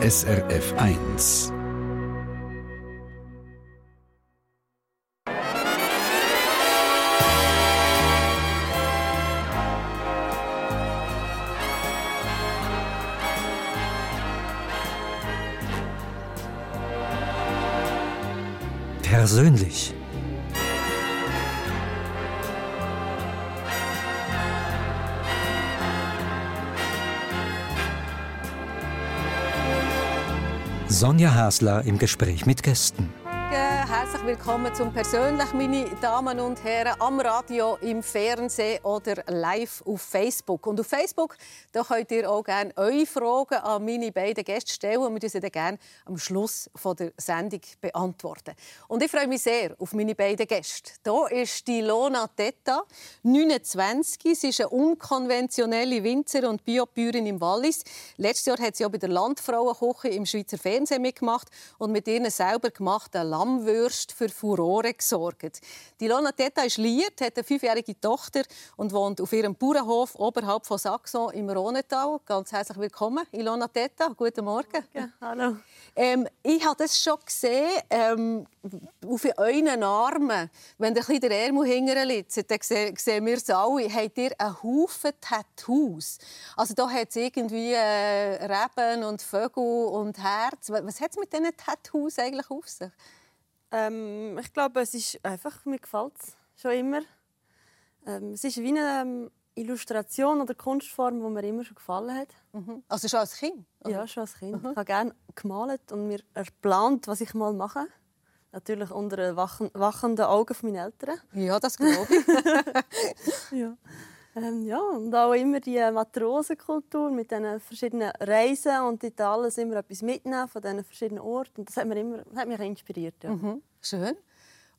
SRF 1. Persönlich. Sonja Hasler im Gespräch mit Gästen. Herzlich willkommen zum Persönlich, meine Damen und Herren, am Radio, im Fernsehen oder live auf Facebook. Und auf Facebook da könnt ihr auch gerne eure Fragen an meine beiden Gäste stellen und wir sie dann gerne am Schluss der Sendung beantworten. Und ich freue mich sehr auf meine beiden Gäste. Hier ist die Lona Tetta, 29. Sie ist eine unkonventionelle Winzer- und Biobäuerin im Wallis. Letztes Jahr hat sie auch bei der Landfrauenküche im Schweizer Fernsehen mitgemacht und mit ihren selber gemachten Lammwürsten Wurst für Furore gesorgt. Die Lona Teta ist liiert, hat eine fünfjährige Tochter und wohnt auf ihrem Bauernhof oberhalb von Saxon im Rhonetal. Ganz herzlich willkommen, Ilona Teta. Guten Morgen. Ja, hallo. Ähm, ich habe das schon gesehen ähm, auf euren Armen. Wenn der ein der Ärmel hinterher liegt, dann sehen wir es alle. Habt ihr einen Haufen Tattoos? Also da hat es irgendwie äh, Reben und Vögel und Herz. Was hat es mit diesen Tattoos eigentlich auf sich? Ähm, ich glaube, es ist einfach, mir gefällt es schon immer. Ähm, es ist wie eine ähm, Illustration oder Kunstform, die mir immer schon gefallen hat. Mhm. Also schon als Kind? Oder? Ja, schon als Kind. Mhm. Ich habe gerne gemalt und mir geplant, was ich mal mache. Natürlich unter wachenden Augen von meinen Eltern. Ja, das glaube ich. ja. Ähm, ja, und auch immer die Matrosenkultur mit diesen verschiedenen Reisen und dort alles immer etwas mitnehmen von diesen verschiedenen Orten. Und das hat, mir immer, hat mich inspiriert. Ja. Mhm. Schön.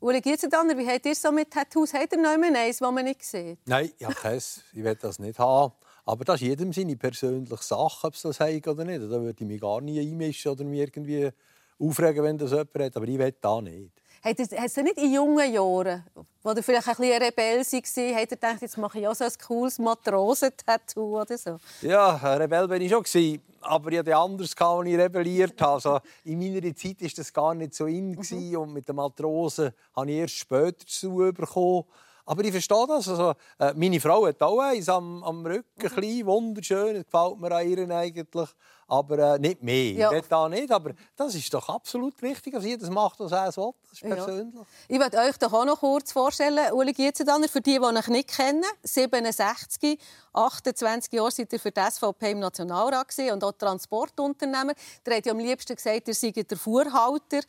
Uli Gietzendanner, wie habt ihr so mit Tattoos? Habt ihr noch eins, das man nicht sieht? Nein, ich habe keins. Ich will das nicht haben. Aber das ist jedem seine persönliche Sache, ob es das hat oder nicht. Da würde ich mich gar nie einmischen oder mich irgendwie aufregen, wenn das jemand hat. Aber ich will da nicht. Hat es nicht in jungen Jahren, wo du vielleicht ein bisschen Rebell war, hat er gedacht, jetzt mache ich auch so ein cooles Matrosentattoo oder so? Ja, Rebell war ich schon. Aber ich hatte anders, als ich rebelliert habe. Also, in meiner Zeit war das gar nicht so in. Mhm. Und mit den Matrosen habe ich erst später zu bekommen. Aber ich verstehe das. Also, äh, meine Frau hat auch eins am, am Rücken, mhm. klein, wunderschön. Das gefällt mir an ihr eigentlich aber äh, nicht mehr. Ja. Ich da nicht, aber das ist doch absolut richtig, dass jeder macht, was er will. Das ist persönlich. Ja. Ich möchte euch doch auch noch kurz vorstellen, Uli Gietzendanner, für die, die euch nicht kennen, 67, 28 Jahre seid ihr für die SVP im Nationalrat und auch Transportunternehmer. Ihr habt ja am liebsten gesagt, ihr seid der Fuhrhalter.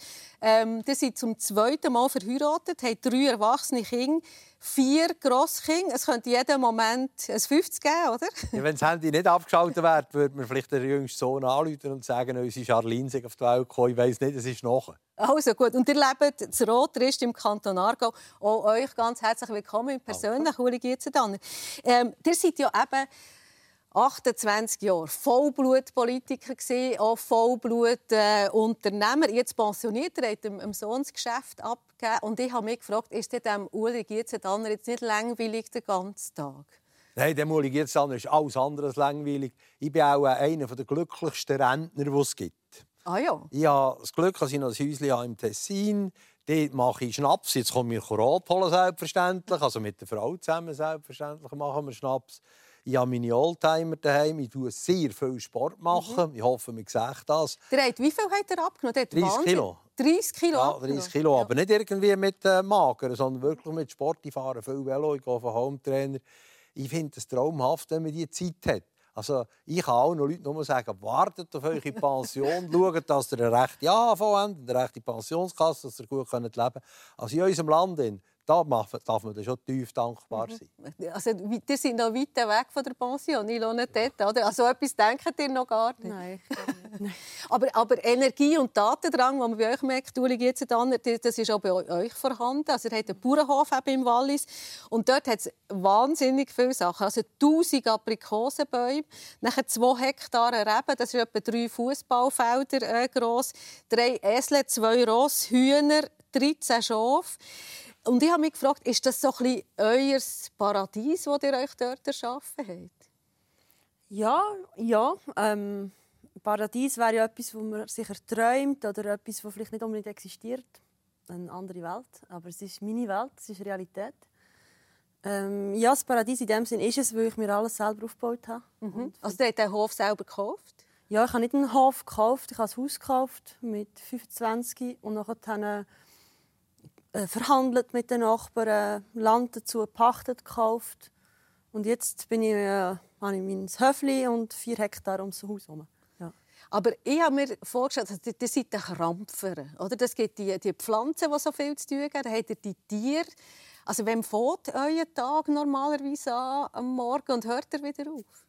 Ähm, ihr seid zum zweiten Mal verheiratet, habt drei erwachsene Kinder vier Grosskinder. Es könnte jeden Moment ein 50 geben, oder? Ja, wenn das Handy nicht abgeschaltet wäre, würde man vielleicht den jüngsten Sohn anrufen und sagen, unsere Charlene sei auf die Welt gekommen. Ich weiss nicht, es ist noch. Also gut. Und ihr lebt in Rotrist im Kanton Aargau. Auch euch ganz herzlich willkommen persönlich, Uli Gietzendanner. Ähm, ihr seid ja eben 28 Jahre Vollblutpolitiker gewesen, auch Vollblutunternehmer. Äh, Jetzt pensioniert, er hat dem, Sohn das Geschäft abgegeben. Und ich habe mich gefragt, ist dem Uli Gietzendanner jetzt nicht langweilig den ganzen Tag? Nein, dem Uli Gietzendanner ist alles andere als langweilig. Ich bin auch einer der glücklichsten Rentner, die es gibt. Ah ja? Ich habe das Glück, dass ich noch ein Häuschen im Tessin Dort mache ich Schnaps. Jetzt komme ich Rot holen, selbstverständlich. Also mit der Frau zusammen, selbstverständlich, machen wir Schnaps. Ich habe meine Oldtimer daheim. Ich tue sehr viel Sport machen. Mhm. Ich hoffe, man sieht das. Der hat, wie viel hat er abgenommen? 30 Kilo. 30 Kilo Ja, 30 Kilo. Ja. Aber nicht irgendwie mit äh, Mager, sondern wirklich mit Sport. Ich fahre viel Velo, ich gehe auf einen Hometrainer. Ich finde es traumhaft, wenn man diese Zeit hat. Also, ich kann auch noch Leute nur sagen, wartet auf eure Pension, schaut, dass ihr eine rechte AHV habt, eine rechte Pensionskasse, dass ihr gut leben könnt. Also in unserem Land da darf man schon tief dankbar mhm. sein. Also, die sind noch weit weg von der Pension, ich lohne dort, oder? Also etwas denken ihr noch gar nicht? Nein. aber, aber Energie und Datendrang, den man bei euch merkt, jetzt dann, das ist auch bei euch vorhanden. Also ihr habt einen Bauernhof im Wallis und dort hat es wahnsinnig viele Sachen. Also 1000 Aprikosenbäume, nachher 2 Hektar Reben, das ist etwa drei Fußballfelder äh, groß, drei Esel, zwei Ross, Hühner, 13 Schafe. Und ich habe mich gefragt, ist das so ein euer Paradies, das ihr euch dort erschaffen habt? Ja, ja. Ähm, Paradies wäre ja etwas, wo man sich erträumt oder etwas, das vielleicht nicht unbedingt existiert. Eine andere Welt. Aber es ist meine Welt, es ist Realität. Ähm, ja, das Paradies in dem Sinn ist es, weil ich mir alles selber aufgebaut habe. Mhm. Also der hat den Hof selber gekauft? Ja, ich habe nicht einen Hof gekauft, ich habe ein Haus gekauft mit 25 und nachher äh, verhandelt mit den Nachbarn, Land dazu gepachtet, gekauft. Und jetzt bin ich, äh, habe ich mein Höfli und vier Hektar ums Haus herum. Aber ich habe mir vorgestellt, also, das sind die Krampfer. Oder? Das gibt die, die Pflanzen, die so viel zu tun haben. Dann habt ihr die Tiere. Also, wem fängt euer Tag normalerweise an am Morgen und hört er wieder auf?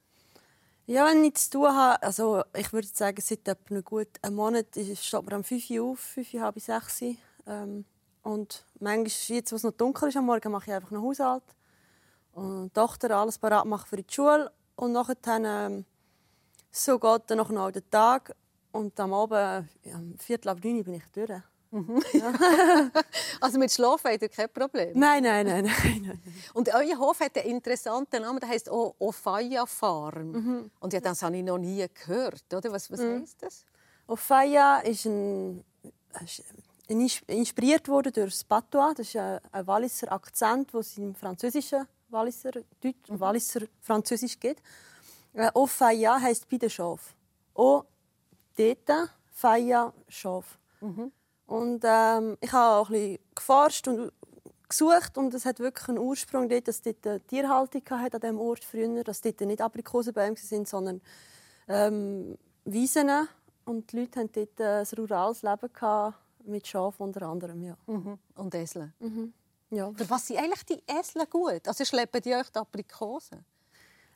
Ja, wenn ich zu tun habe, also ich würde sagen, seit etwa gut einem Monat steht man um 5 Uhr auf, 5 Uhr, halb 6 Uhr. Ähm, und manchmal, jetzt, wo es noch dunkel ist am Morgen, mache ich einfach noch Haushalt. Und die Tochter alles parat machen für die Schule. Und nachher ähm, so geht dann noch einen der Tag. Und am Abend, ja, um Viertel ab neun bin ich durch. Mhm. Ja. also mit Schlafen habt ihr kein Problem? Nein, nein, nein. nein, nein. Und euer Hof hat einen interessanten Namen, der heißt Ofaya Farm. Mhm. Und ja, das habe ich noch nie gehört. Oder? Was, was mhm. heisst das? Ofaya ist ein, inspiriert wurde durch das Patois. Das ist ein, ein Walliser Akzent, der im französischen Walliser, Deutsch, mhm. Walliser Französisch geht. Äh, Ofaya heisst bei den Schaf. O, dort, Faya, Schaf. Mhm. Und ähm, ich habe auch ein bisschen geforscht und gesucht und es hat wirklich einen Ursprung dort, dass dort eine Tierhaltung hat an diesem Ort früher, dass dort nicht Aprikosenbäume sind, sondern ähm, Wiesen. Und die Leute hatten dort ein rurales Leben gehabt, mit Schafen unter anderem. Ja. Mhm. Und Eseln. Mhm. Ja. Für was sind eigentlich die Eseln gut? Also schleppen die euch die Aprikosen?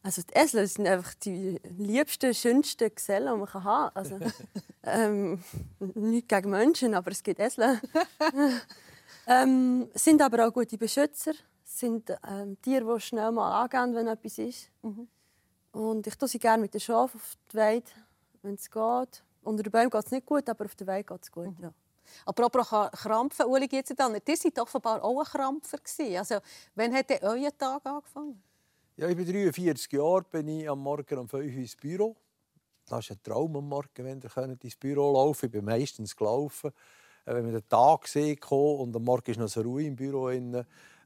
Also die Esel sind einfach die liebsten, schönsten Gesellen, die man haben kann. Also, ähm, nicht gegen Menschen, aber es gibt Esel. ähm, sind aber auch gute Beschützer. sind ähm, Tiere, die schnell mal angehen, wenn etwas ist. Mhm. Und ich tue sie gerne mit den Schafen auf die Weide, wenn es geht. Unter den Bäumen geht es nicht gut, aber auf der Weide geht es gut. Mhm. Ja. Apropos Krampfen, Uli dann. Ihr seid offenbar auch ein Krampfer Also, wann hat euer Tag angefangen? Ja, ich bin 43 Jahre, bin ich am Morgen um 5 Uhr ins Büro. Das ist ein Traum am Morgen, wenn ihr ins Büro laufen Ich bin meistens gelaufen. Äh, wenn man den Tag sieht und am Morgen ist noch so Ruhe im Büro.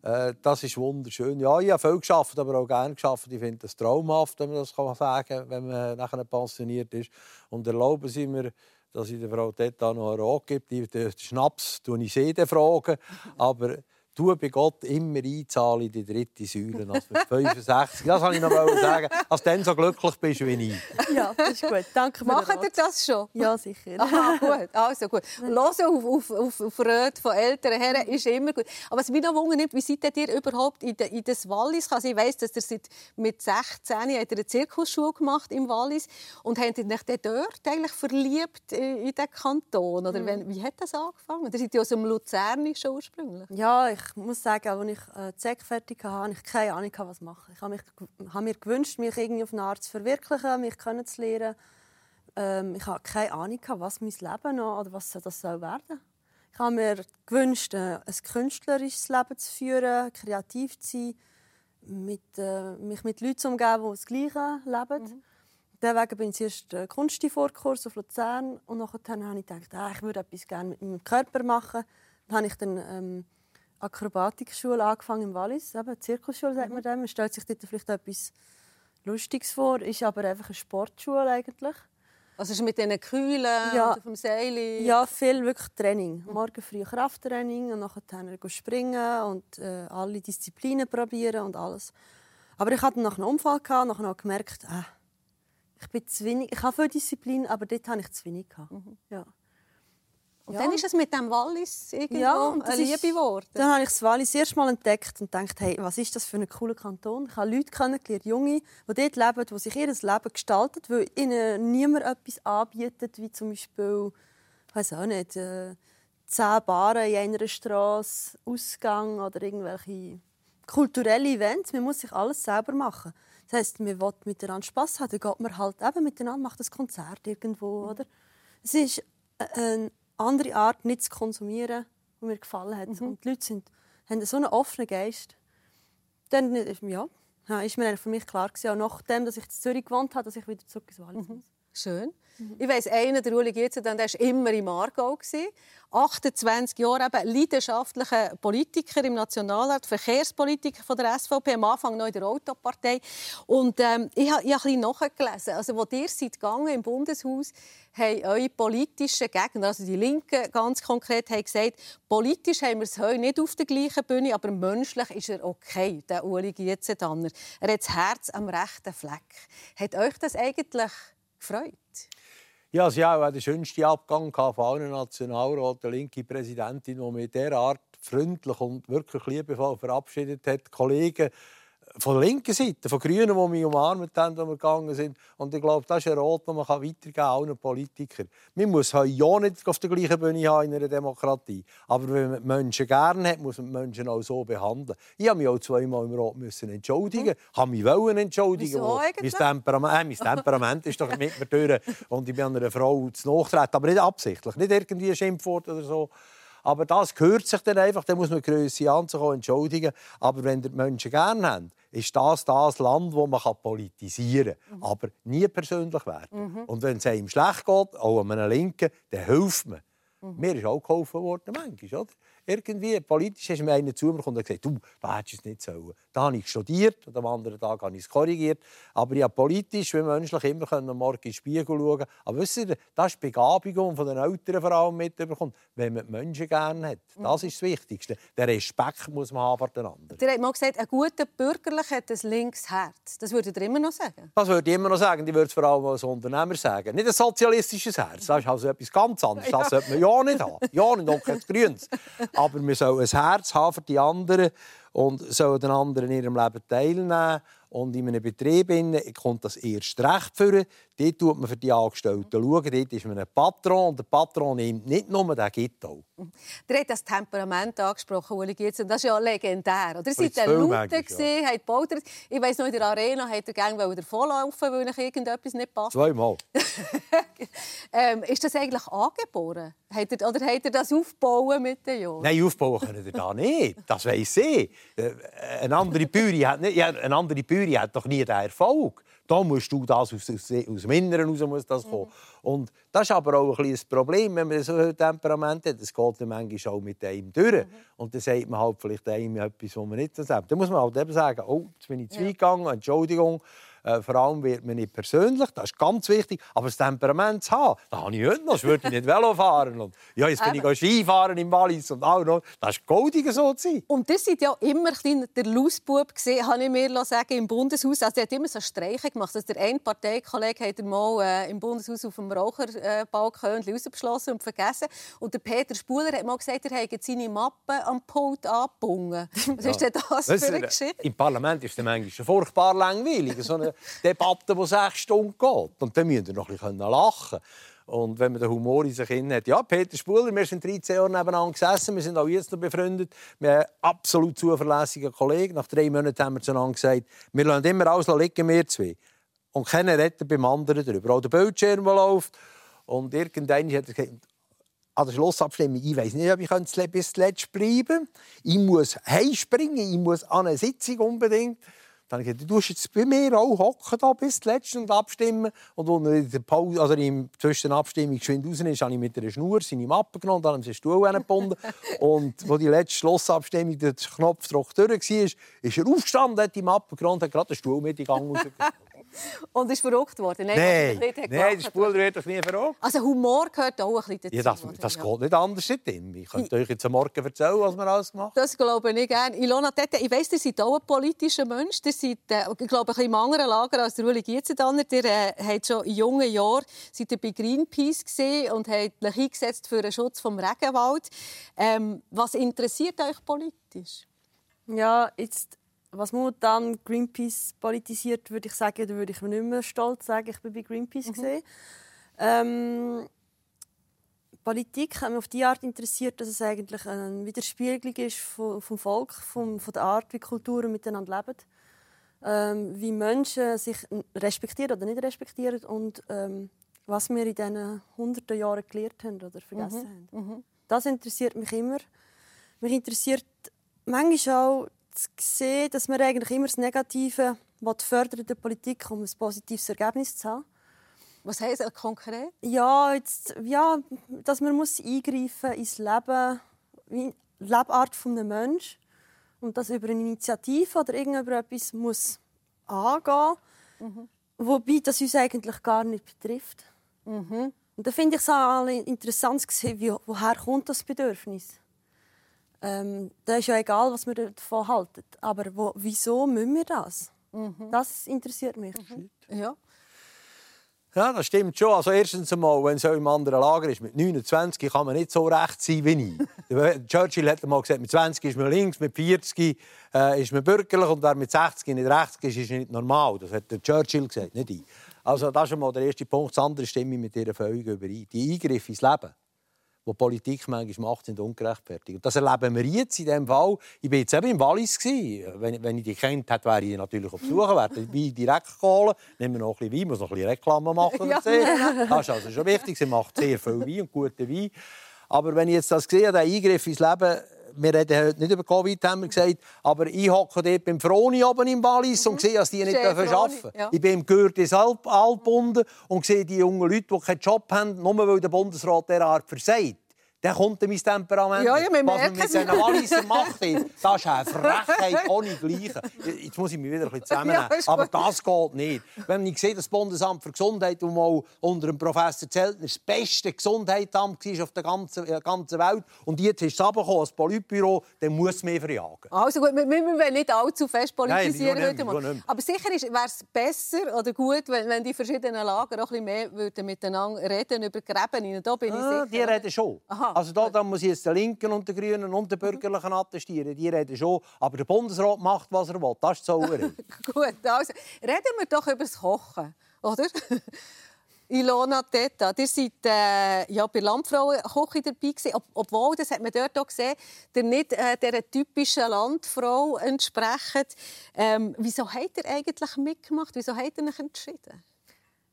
Äh, das ist wunderschön. Ja, ich habe viel geschafft, aber auch gerne geschafft. Ich finde das traumhaft, wenn man das sagen kann, wenn man nachher pensioniert ist. Und erlauben Sie mir, dass ich der Frau Teta noch einen Rat gebe. Den Schnaps tue ich sie fragen. Aber du bei Gott immer einzahlen in die dritte Säule als mit 65. Das wollte ich noch sagen, als du dann so glücklich bist wie ich. Ja, das ist gut. Danke für Macht ihr das schon? Ja, sicher. Aha, gut. Also gut. Hören auf, auf, auf, auf Röte von älteren Herren ist immer gut. Aber was mich noch wundert, wie seid ihr überhaupt in, de, in das Wallis? Also ich weiss, dass ihr seit mit 16 habt eine Zirkusschule gemacht im Wallis und habt ihr euch dort eigentlich verliebt in den Kanton? Oder mhm. wie hat das angefangen? Ihr seid ja aus dem Luzernischen ursprünglich. Ja, ich ich muss sagen, als ich äh, die SEC fertig hatte, hatte ich keine Ahnung, was machen. Ich habe, mich, habe mir gewünscht, mich irgendwie auf eine Art zu verwirklichen, mich kennenzulernen. Ähm, ich habe keine Ahnung, was mein Leben noch oder was das soll werden Ich habe mir gewünscht, äh, ein künstlerisches Leben zu führen, kreativ zu sein, mit, äh, mich mit Leuten zu umgeben, die das Gleiche leben. Mhm. Deswegen bin ich zuerst äh, Kunstvorkurs auf Luzern und nachher habe ich gedacht, ah, ich würde etwas gerne mit meinem Körper machen. Dann habe ich dann ähm, Akrobatikschule angefangen im Wallis, eben Zirkusschule sagt man dem. Man stellt sich dort vielleicht etwas Lustiges vor, ist aber einfach eine Sportschule eigentlich. Also ist mit diesen Kühlen ja, dem Seil? Ja, viel wirklich Training. Morgen früh Krafttraining und nachher springen und äh, alle Disziplinen probieren und alles. Aber ich hatte nach einem Unfall gehabt, nachher noch gemerkt, äh, ich bin zu wenig. Ich habe viel Disziplin, aber dort habe ich zu wenig gehabt. Mhm. Ja. Und ja. dann ist es mit dem Wallis irgendwo ja, eine Liebe geworden. Dann habe ich das Wallis erst mal entdeckt und dachte, hey, was ist das für ein cooler Kanton? Ich habe Leute kennengelernt, Junge, die dort leben, die sich ihr Leben gestalten, weil ihnen niemand etwas anbietet, wie zum Beispiel, ich weiß auch nicht, äh, zehn Baren in einer Straße, Ausgang oder irgendwelche kulturelle Events. Man muss sich alles selber machen. Das heisst, man will miteinander Spass haben, dann geht man halt eben miteinander, macht ein Konzert irgendwo, oder? Es ist ein andere Art nicht zu konsumieren, die mir gefallen hat. Mhm. Und die Leute sind, haben so einen offenen Geist. Dann ja, ist mir für mich klar gewesen, auch nachdem, dass ich in Zürich gewohnt habe, dass ich wieder zurück ins Wallis mhm. Schön. Ich weiss, einer, der Uli Gierzen, der war immer im Aargau. 28 Jahre eben leidenschaftlicher Politiker im Nationalrat, Verkehrspolitiker von der SVP, am Anfang noch in der Autopartei. Und ähm, ich habe, habe ein bisschen nachgelesen. Also, wo ihr seid gegangen im Bundeshaus, haben eure politischen Gegner, also die Linken ganz konkret, haben gesagt, politisch haben wir es heute nicht auf der gleichen Bühne, aber menschlich ist er okay, der Uli Gietzendanner. Er hat das Herz am rechten Fleck. Hat euch das eigentlich gefreut? Ja, sie haben auch den schönsten Abgang von allen Nationalrat, der linke Präsidentin, die mit dieser Art freundlich und wirklich liebevoll verabschiedet hat. Kollegen von der linken Seite, von Grünen, die mich umarmt haben, als wir gegangen sind. Und ich glaube, das ist ein Rot, den man weitergeben kann, allen Politikern. Man muss heute ja nicht auf der gleichen Bühne haben in einer Demokratie. Aber wenn man Menschen gerne hat, muss man Menschen auch so behandeln. Ich habe mich auch zweimal im Rot müssen entschuldigen. Ich habe mich entschuldigen. Wieso mein Temperament, äh, mein Temperament ist doch mit mir durch. Und ich bin einer Frau zu nachtreten. Aber nicht absichtlich. Nicht irgendwie ein Schimpfwort oder so. Aber das gehört sich dann einfach. Da muss man Größe anzukommen, entschuldigen. Aber wenn die Menschen gerne haben, ist das das Land, wo man politisieren kann, mhm. aber nie persönlich werden. Mhm. Und wenn es einem schlecht geht, auch einem Linken, dann hilft man. Mhm. Mir ist auch geholfen worden, manchmal. Oder? Irgendwie politisch ist mir einer zu mir und gesagt, du, da hättest du es nicht sollen. Da habe ich studiert und am anderen Tag habe ich es korrigiert. Aber habe politisch wie menschlich immer können morgen in den Spiegel schauen Aber wisst ihr, das ist die Begabung von den Eltern vor allem mitbekommen, wenn man die Menschen gerne hat. Das ist das Wichtigste. Der Respekt muss man haben vor den anderen. Ihr habt mal gesagt, ein guter Bürgerlich hat ein linkes Herz. Das würdet ihr immer noch sagen? Das würde ich immer noch sagen. Ich würde es vor allem als Unternehmer sagen. Nicht ein sozialistisches Herz. Das ist also etwas ganz anderes. Das sollte man ja nicht haben. Ja nicht, auch kein Grünes. Aber wir sollen ein Herz haben für die anderen und sollen den anderen in ihrem Leben teilnehmen. Und in einem Betrieb kommt das erst recht für. Dort schaut man für die Angestellten. Schauen. Dort ist man ein Patron. Und der Patron nimmt nicht nur, der gibt auch. Der hat das Temperament angesprochen, Uli Giertz. Das ist ja legendär. Oder? Ihr seid Lute, ja. habt gebaut. Ich weiss noch, in der Arena hat er gerne davonlaufen, weil euch irgendetwas nicht passt. Zweimal. ähm, ist das eigentlich angeboren? Hat er, oder hat er das aufbauen mit den Jahren? Nein, aufbauen können ihr da nicht. Das weiss ich. Äh, eine andere Bühne hat, nicht, eine andere hat doch nie den Erfolg. Da musst du das aus, aus, aus dem Inneren raus muss das kommen. Mhm. Und das ist aber auch ein, ein Problem, wenn man so ein Temperament hat. Das geht dann manchmal auch mit einem durch. Mhm. Und dann sagt man halt vielleicht einem etwas, was man nicht sagt. Dann muss man halt eben sagen, oh, jetzt bin ich zu weit gegangen, Entschuldigung. Äh, vor allem wird man nicht persönlich, das ist ganz wichtig. Aber das Temperament zu haben, das habe ich heute noch. Ich würde nicht Velo fahren. Und, ja, jetzt bin ich Skifahren im Wallis und auch noch. Das ist goldig so zu sein. Und das war ja immer der Lausbub, habe ich mir sagen, im Bundeshaus. Also, er hat immer so Streiche gemacht. Also, der eine Parteikollege hat mal äh, im Bundeshaus auf dem Raucherbalkon äh, rausbeschlossen und vergessen. Und der Peter Spuler hat mal gesagt, er hätte seine Mappe am Pult angebunden. Was ja. ist denn das für eine Geschichte? Im Parlament ist es manchmal furchtbar langweilig. So eine Debatte, die sechs Stunden geht. Und dann müssen wir noch ein bisschen lachen und wenn man den Humor in sich hat, ja, Peter Spuler, wir sind 13 Jahre nebeneinander gesessen, wir sind auch jetzt noch befreundet. Wir haben absolut zuverlässigen Kollegen. Nach drei Monaten haben wir zueinander gesagt, wir lassen immer alles liegen, wir zwei. Und keiner redet beim anderen darüber. Auch der Bildschirm, der läuft. Und irgendwann hat er gesagt, an der Schlussabstimmung, ich weiß nicht, ob ich bis zuletzt bleiben kann. Ich muss heimspringen, ich muss an eine Sitzung unbedingt. Dann habe ich gesagt, du musst jetzt bei mir auch hocken da bis zuletzt und abstimmen. Und als er in der Pause, also in zwischen Abstimmung geschwind raus ist, habe ich mit einer Schnur seine Mappe genommen und dann den Stuhl gebunden. und als die letzte Schlussabstimmung der Knopfdruck durch war, ist er aufgestanden, hat die Mappe genommen und hat gerade den Stuhl mit in Gang rausgebracht. Und ist verrückt worden? Nein, nein, nein der Spuler wird doch nie verrückt. Also Humor gehört auch ein bisschen dazu. Ja, das, das ja. geht nicht anders seitdem. Ich könnte euch jetzt am Morgen erzählen, was wir alles gemacht haben. Das glaube ich gerne. Ilona Tete, ich weiss, ihr seid auch ein politischer Mensch. Ihr seid, äh, ich glaube, ein bisschen im anderen Lager als der Uli Gietzendanner. Ihr äh, habt schon in jungen Jahren seid ihr bei Greenpeace gesehen und habt euch eingesetzt für den Schutz des Regenwald. Ähm, was interessiert euch politisch? Ja, jetzt was momentan Greenpeace politisiert, würde ich sagen, da würde ich mir nicht mehr stolz sagen, ich bin bei Greenpeace mhm. gesehen. Ähm, Politik hat mich auf die Art interessiert, dass es eigentlich eine Widerspiegelung ist vom, vom Volk, vom, von der Art, wie Kulturen miteinander leben, ähm, wie Menschen sich respektieren oder nicht respektieren und ähm, was wir in diesen hunderten Jahren gelernt haben oder vergessen mhm. haben. Mhm. Das interessiert mich immer. Mich interessiert manchmal auch zu sehen, dass man eigentlich immer das Negative fördern in der Politik, um ein positives Ergebnis zu haben. Was heisst das konkret? Ja, jetzt, ja, dass man muss eingreifen ins Leben, wie die Lebensart eines Menschen und das über eine Initiative oder irgendetwas muss angehen, mhm. wobei das uns eigentlich gar nicht betrifft. Mhm. Und da finde ich es auch interessant woher kommt das Bedürfnis? Ähm, da ist ja egal, was wir davon halten, aber wo, wieso müssen wir das? Mhm. Das interessiert mich. Mhm. Ja. Ja, das stimmt schon. Also erstens einmal, wenn es im anderen Lager ist, mit 29 kann man nicht so recht sein wie ich. Churchill hat mal gesagt, mit 20 ist man links, mit 40 äh, ist man bürgerlich und wer mit 60 nicht rechts ist, ist nicht normal. Das hat der Churchill gesagt, nicht ich. Also das ist einmal der erste Punkt. Das andere stimme ich mit Ihrer völlig überein. Die Eingriffe ins Leben die Politik manchmal macht, sind ungerechtfertigt. Und das erleben wir jetzt in diesem Fall. Ich war jetzt eben im Wallis. Wenn, wenn ich die kennt hätte, wäre ich natürlich auf Besuch. Wäre Wein direkt geholt. Nehmen wir noch ein bisschen Wein, muss noch ein bisschen Reklame machen. ja. Das ist also schon wichtig. Sie macht sehr viel Wein und guten Wein. Aber wenn ich jetzt das sehe, der Eingriff ins Leben, wir reden heute nicht über Covid, haben wir gesagt, aber ich hocke dort beim Froni oben im Wallis mhm. und sehe, dass die nicht arbeiten dürfen. Ja. Ich bin im Gürtis Alp, Alpbunden und sehe die jungen Leute, die keinen Job haben, nur weil der Bundesrat derart versagt dann kommt mein Temperament. Ja, ja, Was man mit diesen Walliser macht, das ist eine Frechheit ohne Gleiche. Jetzt muss ich mich wieder ein bisschen zusammennehmen. Ja, Aber das geht nicht. Wenn ich sehe, das Bundesamt für Gesundheit, das mal unter dem Professor Zeltner das beste Gesundheitsamt war auf der ganzen, äh, ganzen Welt, und jetzt ist es runtergekommen als Politbüro, dann muss man verjagen. Also gut, wir, wir wollen nicht allzu fest politisieren Nein, heute mal. Aber sicher wäre es besser oder gut, wenn, wenn die verschiedenen Lager auch ein bisschen mehr würden miteinander reden über Gräben. Da bin ich ah, sicher. Die reden schon. Aha. Also da, da muss ich jetzt den Linken und den Grünen und den Bürgerlichen attestieren. Die reden schon. Aber der Bundesrat macht, was er will. Das ist die Sauerei. Gut, also reden wir doch über das Kochen, oder? Ilona Teta, ihr seid äh, ja, bei Landfrauenküche dabei gewesen, ob, obwohl, das hat man dort auch gesehen, der nicht äh, dieser typischen Landfrau entsprechen. Ähm, wieso habt ihr eigentlich mitgemacht? Wieso habt ihr euch entschieden?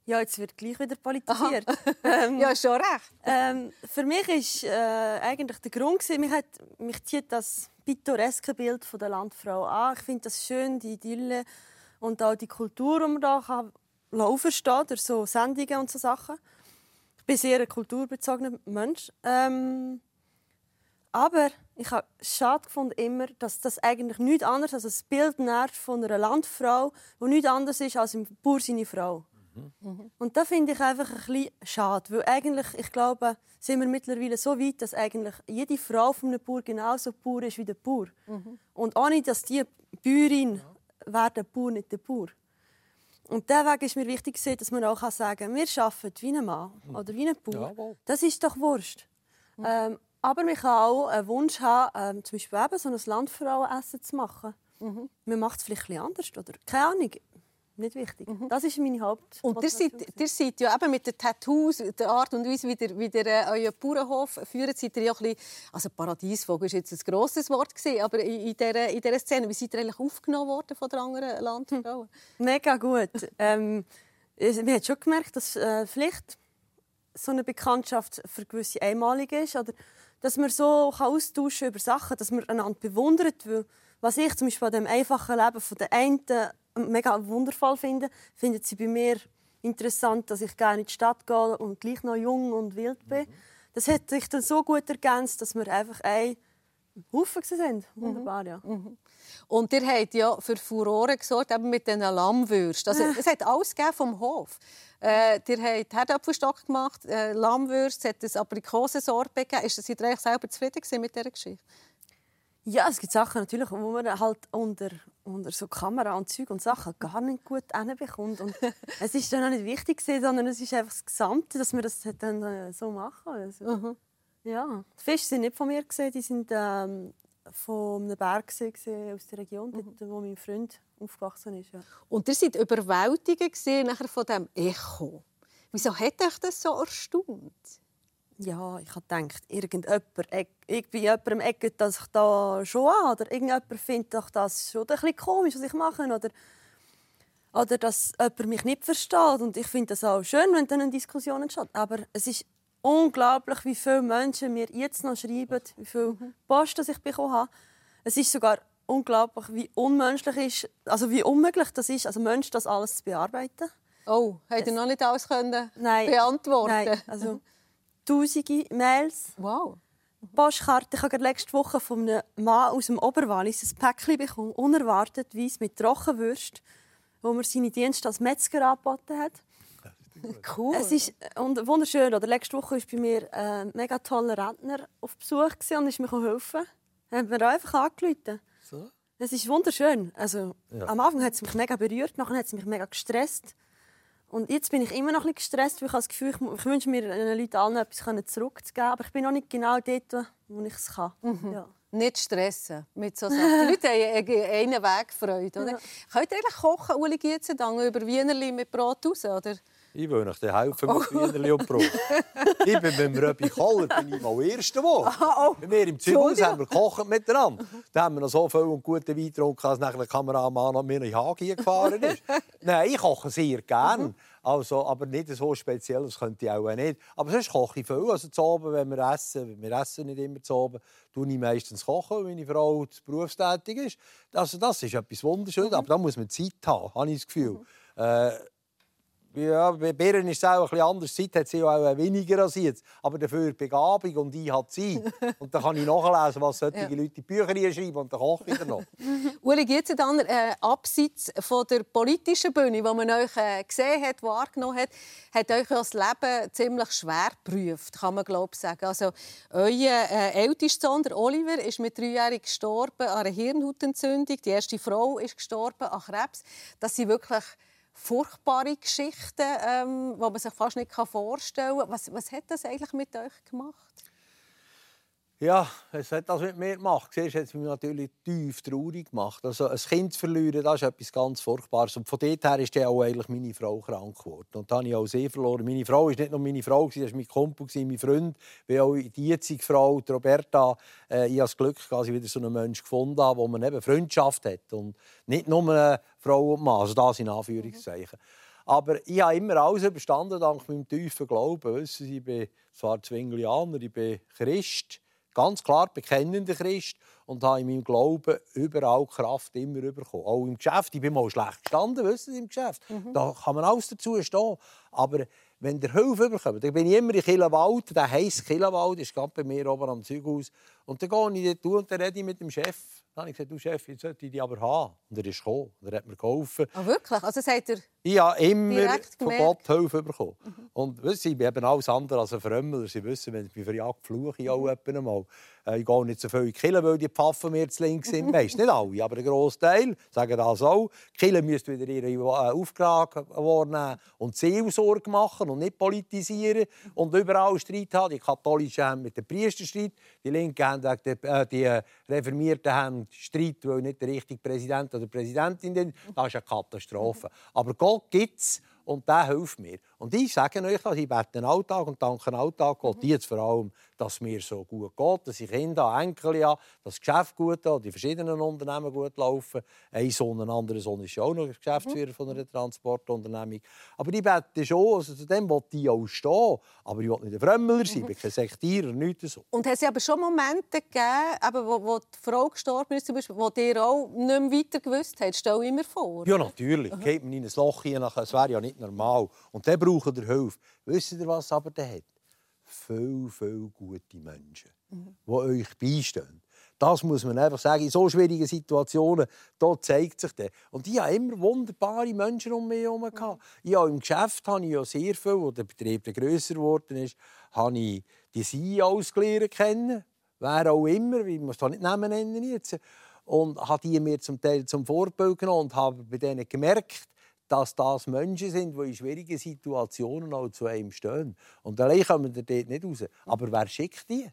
Ja, jetzt wird gleich wieder politisiert. ähm, ja, schon recht. Ähm, für mich ist äh, eigentlich der Grund gewesen, mich, hat, mich zieht das pittoreske Bild von der Landfrau an. Ich finde das schön, die Idylle und auch die Kultur, die man da kann laufen steht, durch so Sendungen und so Sachen. Ich bin sehr ein kulturbezogener Mensch. Ähm, aber ich habe schade gefunden immer, dass das eigentlich nichts anderes als ein Bild von einer Landfrau, die nichts anderes ist als ein Bauer seine Frau. Mhm. Und das finde ich einfach ein bisschen schade, weil eigentlich, ich glaube, sind wir mittlerweile so weit, dass eigentlich jede Frau von einem Bauer genauso Bauer ist wie der Bauer. Mhm. Und ohne dass die Bäuerin ja. wäre der Bauer nicht der Bauer. Und der Weg ist mir wichtig, dass man auch sagen kann, wir arbeiten wie ein Mann mhm. oder wie ein Bauer. Ja, das ist doch Wurst. Mhm. Ähm, aber man kann auch einen Wunsch haben, ähm, zum Beispiel eben so ein Landfrauenessen zu machen. Mhm. Man macht es vielleicht ein anders. Oder? Keine Ahnung nicht wichtig. Mhm. Das ist meine Haupt. Und ihr seid, ihr seid ja eben mit den Tattoos, der Art und Weise, wie ihr, wie ihr äh, euren Bauernhof führt, seid ihr ja ein bisschen, also Paradiesvogel ist jetzt ein grosses Wort gewesen, aber in, in, dieser, in dieser Szene, wie seid ihr eigentlich aufgenommen worden von den anderen Landfrauen? Hm. Mega gut. ähm, wir haben schon gemerkt, dass äh, vielleicht so eine Bekanntschaft für gewisse einmalig ist oder dass man so kann austauschen über Sachen, dass man einander bewundert, weil was ich zum Beispiel an dem einfachen Leben von der einen mega wundervoll finde, findet sie bei mir interessant, dass ich gerne in die Stadt gehe und gleich noch jung und wild bin. Mhm. Das hat sich dann so gut ergänzt, dass wir einfach ein Haufen sind. Mhm. Wunderbar, ja. Mhm. Und ihr habt ja für Furore gesorgt, eben mit den Lammwürsten. Also, es hat alles vom Hof. Äh, ihr habt Herdapfelstock gemacht, äh, Lammwürste, es hat ein Aprikosensorbe gegeben. Seid ihr eigentlich selber zufrieden mit dieser Geschichte? Ja, es gibt Sachen natürlich, wo man halt unter, unter so Kamera und Zeug und Sachen gar nicht gut hinbekommt. Und es ist dann auch nicht wichtig, sondern es ist einfach das Gesamte, dass wir das dann äh, so machen. Also, mhm. ja. Die Fische sind nicht von mir, gesehen, die sind ähm, von einem Berg gesehen, aus der Region, mhm. dort, wo mein Freund aufgewachsen ist. Ja. Und ihr seid überwältigt nachher von diesem Echo. Wieso hat euch das so erstaunt? Ja, ich habe gedacht, irgendjemand, ich bin jemandem Ecke, dass ich da schon an, oder irgendjemand findet doch das schon ein bisschen komisch, was ich mache, oder, oder dass jemand mich nicht versteht. Und ich finde das auch schön, wenn dann eine Diskussion entsteht. Aber es ist unglaublich, wie viele Menschen mir jetzt noch schreiben, wie viel. Post ich bekommen habe. Es ist sogar unglaublich, wie unmenschlich ist, also wie unmöglich das ist, also Mensch das alles zu bearbeiten. Oh, er noch nicht alles können Nein. beantworten? Nein, also tausende Mails, Wow. Postkarte. Ich habe letzte Woche von einem Mann aus dem Oberwallis ein Päckchen bekommen, unerwartetweise mit Trockenwürst, wo mir seine Dienste als Metzger angeboten hat. Cool. Es ist äh, und wunderschön. Oder letzte Woche war bei mir ein mega toller Rentner auf Besuch und ist mir helfen. Er hat mir einfach angerufen. So? Es ist wunderschön. Also, Ja. Am Anfang hat es mich mega berührt, nachher hat es mich mega gestresst. Und jetzt bin ich immer noch ein bisschen gestresst, weil ich habe das Gefühl, ich, ich wünsche mir den Leuten allen etwas zurückzugeben. Aber ich bin noch nicht genau dort, wo ich es kann. Ja. Nicht stressen mit so Sachen. Die Leute haben eine- einen Weg Freude. Oder? Ja. Könnt ihr eigentlich kochen, Uli Gietzendange, über Wienerli mit Brot raus? Oder? Ich will euch helfen mit Wienerli und Brot. ich bin mit dem Röbi Koller bin ich mal Erster geworden. oh. Bei mir im Entschuldigung. haben wir gekocht miteinander. Da haben wir noch so viel und guten Wein getrunken, als nachher der Kameramann an mir in hier gefahren ist. Nein, ich koche sehr gern. Also, aber nicht so speziell, das könnte ich auch nicht. Aber sonst koche ich viel. Also zu Abend, wenn wir essen, wir essen nicht immer zu Abend, tue ich meistens kochen, wenn meine Frau berufstätig ist. Also, das ist etwas Wunderschönes. Aber da muss man Zeit haben, habe ich das Gefühl. Äh, ja, bei Bären ist es auch ein bisschen anders. Zeit hat sie auch weniger als jetzt. Aber dafür Begabung und ich habe Zeit. Und dann kann ich nachlesen, was solche Ja. Leute in die Bücher hier schreiben und dann koche ich dann noch. Uli Gietzendange, äh, abseits von der politischen Bühne, wo man euch äh, gesehen hat, wahrgenommen hat, hat euch das Leben ziemlich schwer geprüft, kann man glaube ich sagen. Also, euer äh, ältester Sohn, der Oliver, ist mit dreijährig gestorben an einer Hirnhautentzündung. Die erste Frau ist gestorben an Krebs. Das sind wirklich furchtbare Geschichten, ähm, die man sich fast nicht vorstellen kann. Was, was hat das eigentlich mit euch gemacht? Ja, es hat das mit mir gemacht. Siehst, hat es mich natürlich tief traurig gemacht. Also ein Kind zu verlieren, das ist etwas ganz Furchtbares. Und von dort her ist dann auch eigentlich meine Frau krank geworden. Und dann habe ich auch sie verloren. Meine Frau ist nicht nur meine Frau, sie war mein Kumpel, mein Freund. Wie auch die jetzige Frau, die Roberta. Äh, ich habe das Glück, dass ich wieder so einen Menschen gefunden habe, wo man eben Freundschaft hat. Und nicht nur eine Frau und Mann. Also das in Anführungszeichen. Aber ich habe immer alles überstanden, dank meinem tiefen Glauben. Sie, ich bin zwar Zwinglianer, ich bin Christ, ganz klar bekennender Christ und habe in meinem Glauben überall Kraft immer bekommen. Auch im Geschäft. Ich bin mal schlecht gestanden, wissen Sie, im Geschäft. Da kann man alles dazu stehen. Aber wenn der Hilfe bekommt, dann bin ich immer in Killenwald. Der heisst Killenwald, ist gerade bei mir oben am Zeughaus. Und dann gehe ich dort und dann rede ich mit dem Chef. Dann habe ich gesagt, du Chef, jetzt sollte ich die aber haben. Und er ist gekommen. Und er hat mir geholfen. Ah, wirklich? Also sagt er, Ich habe immer von. Gott Hilfe bekommen. Und wissen Sie, bin eben alles andere als ein Frömmler. Sie wissen, wenn ich mich verjagt, fluche ich auch Mhm. einmal. Äh, Ich gehe nicht so viel in weil die Pfaffen mir zu links sind. Meist nicht alle, aber ein grosser Teil sagen das auch. Die Kirche müsste wieder ihre äh, Aufgabe wahrnehmen und Seelsorge machen und nicht politisieren und überall Streit haben. Die Katholischen haben mit dem Priester Streit, die Linken haben wegen äh, die äh, Reformierten haben Streit, weil nicht der richtige Präsident oder Präsidentin sind. Das ist eine Katastrophe. Aber Gott gibt es und der hilft mir. Und ich sage euch das, ich bete den Alltag und danke den Alltag Gott jetzt vor allem, dass es mir so gut geht, dass ich Kinder Enkel habe, dass das Geschäft gut hat, die verschiedenen Unternehmen gut laufen. Ein Sohn, ein anderer Sohn ist ja auch noch Geschäftsführer von einer Transportunternehmung. Aber ich bete schon, also zu dem will ich auch stehen. Aber ich will nicht ein Frömmler sein, ich bin kein Sektierer, nichts so. Und es aber schon Momente gegeben, eben, wo, wo die Frau gestorben ist, zum Beispiel, wo ihr auch nicht mehr weiter gewusst habt. Stell ich mir vor. Ja, natürlich. Geht man in ein Loch hinein, das wäre ja nicht normal. Und dann braucht ihr Hilfe. Wisst ihr, was aber der hat? Viel, viel gute Menschen, die euch beistehen. Das muss man einfach sagen. In so schwierigen Situationen da zeigt sich das. Und ich hatte immer wunderbare Menschen um mich herum. gehabt. Ich habe Im Geschäft habe ich ja sehr viel, wo der Betrieb grösser geworden ist, habe ich die CEOs kennen. Wer auch immer, ich muss da nicht Namen nennen jetzt. Und habe die mir zum Teil zum Vorbild genommen und habe bei denen gemerkt, dass das Menschen sind, die in schwierigen Situationen auch zu einem stehen. Und allein kommen wir dort nicht raus. Aber wer schickt die?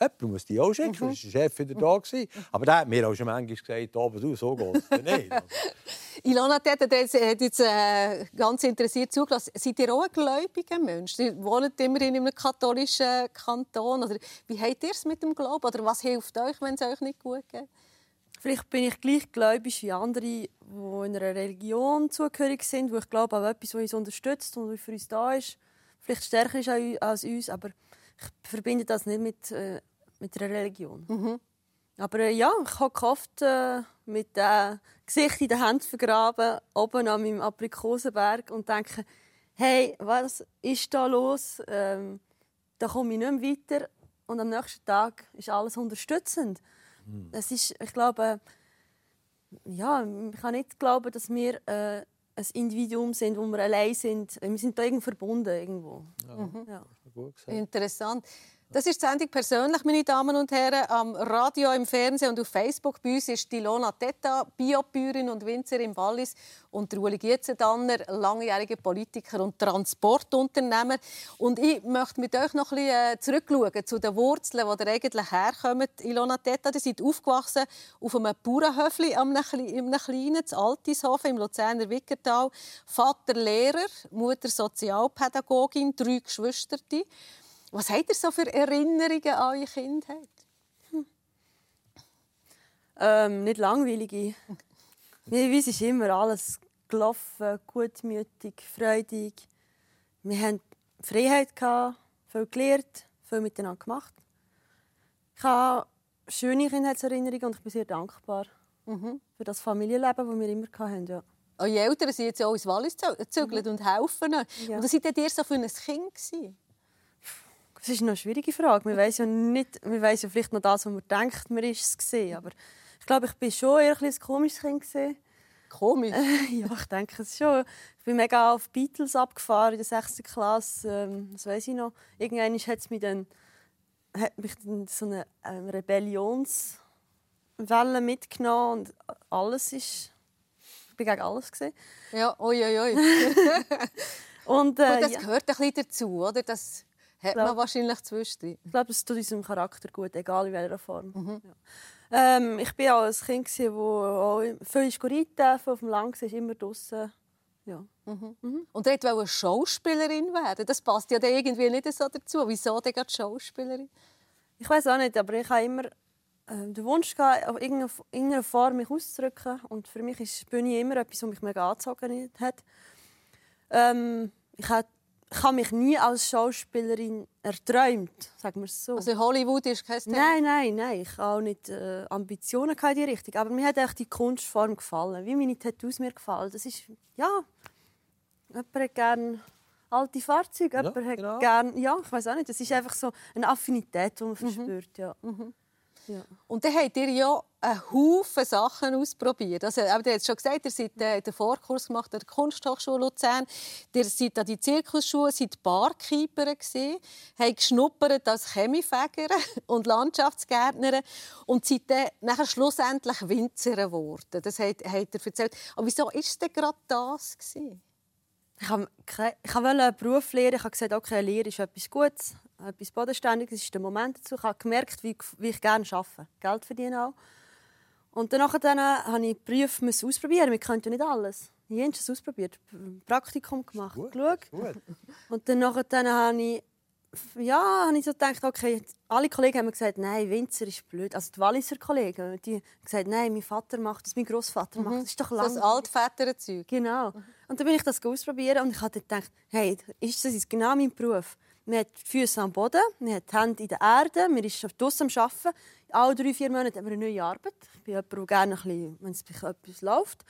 Jemand muss die auch schicken. Mhm. Der Chef wieder da. Gewesen. Aber der hat mir auch schon manchmal gesagt, aber du, so geht es nicht. Also, Ilona Tete hat jetzt äh, ganz interessiert zugelassen. Seid ihr auch ein gläubiger Mensch? Ihr wohnt immerhin in einem katholischen Kanton. Oder wie habt ihr es mit dem Glauben? Oder was hilft euch, wenn es euch nicht gut geht? Vielleicht bin ich gleich gläubig wie andere, die in einer Religion zugehörig sind, wo ich glaube an etwas, das uns unterstützt und für uns da ist. Vielleicht stärker ist als uns, aber ich verbinde das nicht mit, äh, mit einer Religion. Aber äh, ja, ich habe gehofft, äh, mit dem Gesicht in den Händen vergraben, oben an meinem Aprikosenberg und denke, hey, was ist da los? Ähm, da komme ich nicht mehr weiter. Und am nächsten Tag ist alles unterstützend. Mhm. Es ist, ich glaube, ja, ich kann nicht glauben, dass wir äh, ein Individuum sind, wo wir allein sind. Wir sind da irgendwie verbunden irgendwo. Ja, mhm. ja. Interessant. Das ist die Sendung persönlich, meine Damen und Herren. Am Radio, im Fernsehen und auf Facebook. Bei uns ist die Lona Tetta, Biobäuerin und Winzer im Wallis. Und der Uli Gietzendanner, langjähriger Politiker und Transportunternehmer. Und ich möchte mit euch noch ein äh, zurückschauen zu den Wurzeln, die ihr eigentlich herkommt. Ilona Tetta, ihr seid aufgewachsen auf einem Bauernhöfli in einem kleinen, in Altishofen im Luzerner Wickertal. Vater Lehrer, Mutter Sozialpädagogin, drei Geschwister. Was habt ihr so für Erinnerungen an eure Kindheit? Hm. Ähm, nicht langweilige. Mir ist immer alles gelaufen, gutmütig, freudig. Wir hatten Freiheit, viel gelernt, viel miteinander gemacht. Ich habe schöne Kindheitserinnerungen und ich bin sehr dankbar mhm. für das Familienleben, das wir immer hatten. Ja. Eure Eltern sind jetzt auch ins Wallis gezügelt mhm. und helfen. Ja. Und was seid ihr so für ein Kind? Gewesen? Das ist eine schwierige Frage. Man weiß ja nicht, man weiß ja vielleicht noch das, was man denkt, man ist es gesehen. Aber ich glaube, ich bin schon eher ein, komisches Kind gesehen. Komisch? ja, ich denke es schon. Ich bin mega auf Beatles abgefahren in der 6. Klasse. Ähm, das weiß ich noch. Irgendwann hat es mich dann hat mich dann so eine ähm, Rebellionswelle mitgenommen und alles ist ich bin gegen alles gesehen. Ja, oi, oi, oi. und, äh, und das gehört ein bisschen dazu, oder? Das hat man wahrscheinlich zwischendrin. Ich glaube, das tut unserem Charakter gut, egal in welcher Form. Mhm. Ja. Ähm, ich war auch ein Kind, das viel reiten auf dem Land war, immer draußen. Ja. Mhm. Mhm. Und er wollte Schauspielerin werden. Das passt ja irgendwie nicht so dazu. Wieso denn gerade Schauspielerin? Ich weiß auch nicht, aber ich habe immer äh, den Wunsch gehabt, auf irgendeine Form mich auszudrücken. Und für mich ist Bühne immer etwas, was mich mega angezogen hat. Ähm, ich hatte ich habe mich nie als Schauspielerin erträumt, sagen wir es so. Also Hollywood ist kein Thema? Nein, nein, nein. Ich habe auch nicht äh, Ambitionen in die Richtung. Aber mir hat echt die Kunstform gefallen, wie meine Tattoos mir gefallen. Das ist, ja, jemand hat gerne alte Fahrzeuge, ja, jemand hat genau. gerne, ja, ich weiß auch nicht. Das ist einfach so eine Affinität, die man mhm. verspürt, ja. Mhm. Ja. Und dann habt ihr ja einen Haufen Sachen ausprobiert. Also, aber ihr habt schon gesagt, ihr seid äh, den Vorkurs gemacht an der Kunsthochschule Luzern. Ihr seid an die Zirkusschule, seid Barkeeper gewesen, habt geschnuppert als Chemiefäger und Landschaftsgärtner und seid dann nachher schlussendlich Winzer geworden. Das habt, habt ihr erzählt. Aber wieso war es denn gerade das gewesen? Ich wollte einen Beruf lernen. Ich habe gesagt, okay, Lehre ist etwas Gutes etwas Bodenständiges. Ist der Moment dazu. Ich habe gemerkt, wie, wie ich gerne arbeite. Geld verdiene auch. Und dann, dann habe ich Berufe ausprobieren. Wir können ja nicht alles. Ich habe es ausprobiert. Praktikum gemacht. Gut, gut. Und dann, dann habe ich ja, habe ich so gedacht, okay, alle Kollegen haben gesagt, nein, Winzer ist blöd. Also die Walliser Kollegen, die haben gesagt, nein, mein Vater macht das, mein Großvater mhm. macht das. ist doch lang. Das Altväterzeug. Genau. Mhm. Und dann bin ich das ausprobieren und ich habe gedacht, hey, ist das genau mein Beruf? Man hat die Füße am Boden, man hat die Hände in der Erde, man ist draußen am Arbeiten. Alle drei, vier Monate haben wir eine neue Arbeit. Ich bin jemand, der gerne, wenn es etwas läuft.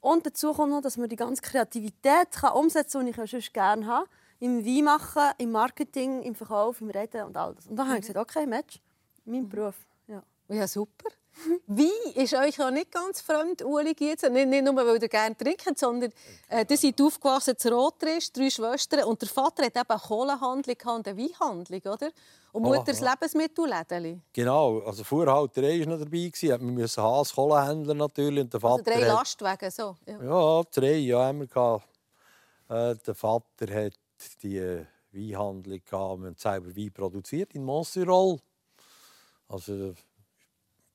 Und dazu kommt noch, dass man die ganze Kreativität kann umsetzen kann, die ich ja sonst gerne habe. Im Weinmachen, im Marketing, im Verkauf, im Reden und all das. Und dann habe ich gesagt, okay, Match, mein Beruf. Ja, ja super. Wein ist euch auch nicht ganz fremd, Uli Gietz. Nicht, nicht nur, weil ihr gerne trinkt, sondern äh, ihr seid aufgewachsen zu Rotrisch, drei Schwestern. Und der Vater hat eben eine Kohlehandlung und eine Weinhandlung, oder? Und Mutter das Lebensmittelläden. Genau, also Fuhrhalterei war noch dabei. Wir mussten Haas Kohlenhändler natürlich. Und der Vater also drei Lastwagen, so? Ja, ja drei ja, haben wir äh, Der Vater hat die Weinhandlung gehabt. Wir haben selber Wein produziert in Montserrat. Also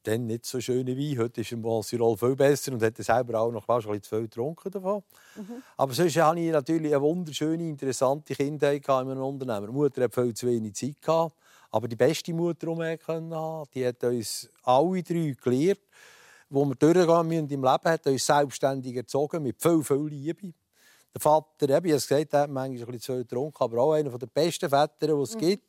dann nicht so schöne Wein. Heute ist im Montserrat viel besser und hat selber auch noch fast ein bisschen zu viel getrunken davon. Mhm. Aber sonst hatte ich natürlich eine wunderschöne, interessante Kindheit in einem Unternehmen. Die Mutter hat viel zu wenig Zeit gehabt, aber die beste Mutter, die wir hatten, die hat uns alle drei gelehrt, wo wir durchgehen müssen im Leben, hat uns selbstständig erzogen mit viel, viel Liebe. Der Vater, ich habe es gesagt, hat manchmal ein bisschen zu viel getrunken, aber auch einer der besten Väter, die es mhm. gibt.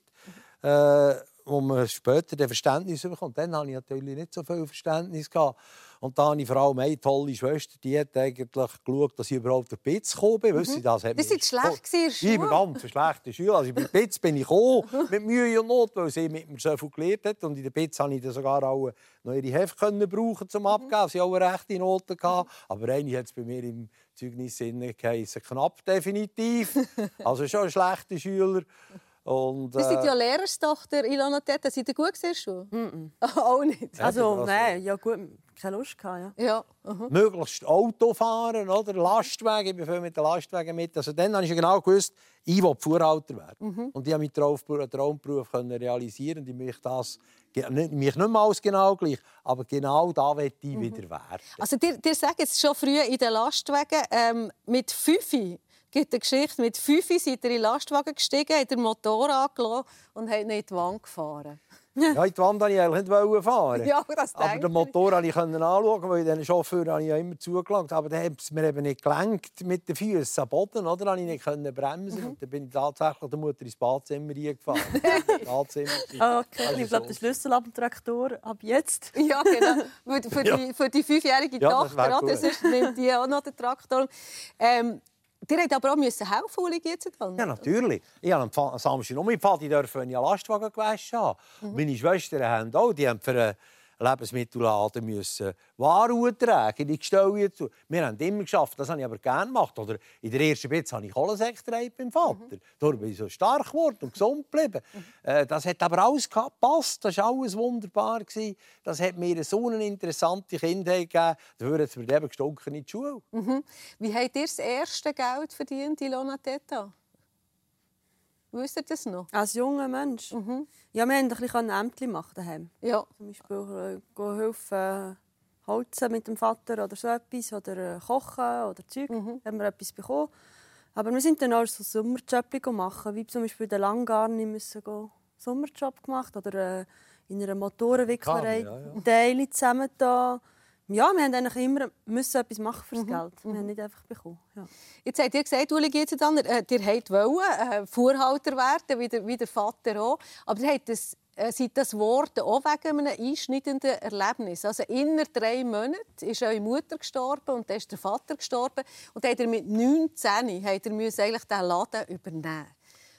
Äh, wo man später das Verständnis bekommt. Dann hatte ich natürlich nicht so viel Verständnis. Gehabt. Und da habe ich vor allem eine tolle Schwester, die hat eigentlich geschaut, dass ich überhaupt auf die Bitz gekommen bin. Mhm. das hat das war schlecht Ich war ganz schlechte Schule. Also bei Bitz bin ich gekommen, mit Mühe und Not, weil sie mit mir so viel gelernt hat. Und in der Bitz konnte ich sogar auch noch ihre Heft brauchen zum Abgeben. Sie auch eine rechte Noten. Gehabt. Aber eine hat es bei mir im Zeugnis geheißen, knapp definitiv. Also schon ein schlechter Schüler. Und, äh... Sie sind ja Lehrerstochter Ilona Teta. Seid ihr gut gesehen schon? Mm -mm. auch nicht? Also, nein, ja gut, keine Lust gehabt, ja. ja. Uh -huh. Möglichst Auto fahren, oder? Lastwagen, ich bin viel mit den Lastwagen mit. Also dann habe ich genau gewusst, ich will Fuhrhalter werden. -huh. Und ich habe meinen Traumberuf realisieren ich möchte das mich nicht mehr alles genau gleich, aber genau da will ich -huh. wieder werden. Also dir, dir sagen jetzt schon früh in den Lastwagen, ähm, mit fünf gibt eine Geschichte. Mit fünf seid ihr in den Lastwagen gestiegen, habt den Motor angelassen und habt nicht in die Wand gefahren. ja, in die Wand wollte ich eigentlich nicht fahren. Ja, das aber den Motor konnte ich anschauen, weil den Chauffeur habe ich ja immer zugelangt. Aber dann hat es mir eben nicht gelenkt mit den Füßen am Boden. Oder? Dann konnte ich nicht bremsen. Mhm. Und dann bin ich tatsächlich der Mutter ins Badezimmer reingefahren. Badezimmer. okay, also ich glaube, der Schlüssel ab dem Traktor ab jetzt. ja, genau. Für, für ja. die, für die fünfjährige ja, Tochter, das sonst nimmt die auch noch den Traktor. Ähm, Ihr habt aber auch müssen helfen, Uli dann? Ja, natürlich. Ich habe am Samstag noch mit Vati dürfen, einen Lastwagen gewaschen. Mhm. Meine Schwestern haben auch, die haben für Lebensmittelladen müssen Waren tragen, die Gestelle zu. Wir haben immer geschafft, das habe ich aber gerne gemacht. Oder in der ersten Bitz habe ich Kohlensäck beim Vater. Mhm. Darum bin ich so stark geworden und gesund geblieben. Mhm. Äh, das hat aber alles gepasst, das war alles wunderbar. Das hat mir so eine interessante Kindheit gegeben. Dafür hat es mir eben gestunken in die Schule. Mhm. Wie habt ihr das erste Geld verdient, Ilona Teta? Wisst ihr das noch? Als junger Mensch? Mhm. Ja, wir konnten ein bisschen Ämter machen daheim. Ja. Zum Beispiel äh, helfen, äh, holzen mit dem Vater oder so etwas. Oder äh, kochen oder Zeug. Mhm. haben wir etwas bekommen. Aber wir sind dann auch so Sommerjobs machen, wie zum Beispiel den Langgarni müssen gehen. Sommerjob gemacht oder äh, in einer Motorenwicklerei ja, ja. Teile zusammen da ja, wir haben eigentlich immer müssen etwas machen fürs mhm. Geld. Wir mhm. haben nicht einfach bekommen. Ja. Jetzt habt ihr gesagt, Uli dann, äh, ihr wollt äh, Vorhalter werden, wie der, wie der Vater auch. Aber ihr habt das, äh, seid das Wort auch wegen einem einschneidenden Erlebnis. Also inner drei Monaten ist eure Mutter gestorben und dann ist der Vater gestorben. Und habt ihr mit 19 habt ihr müssen eigentlich diesen Laden übernehmen.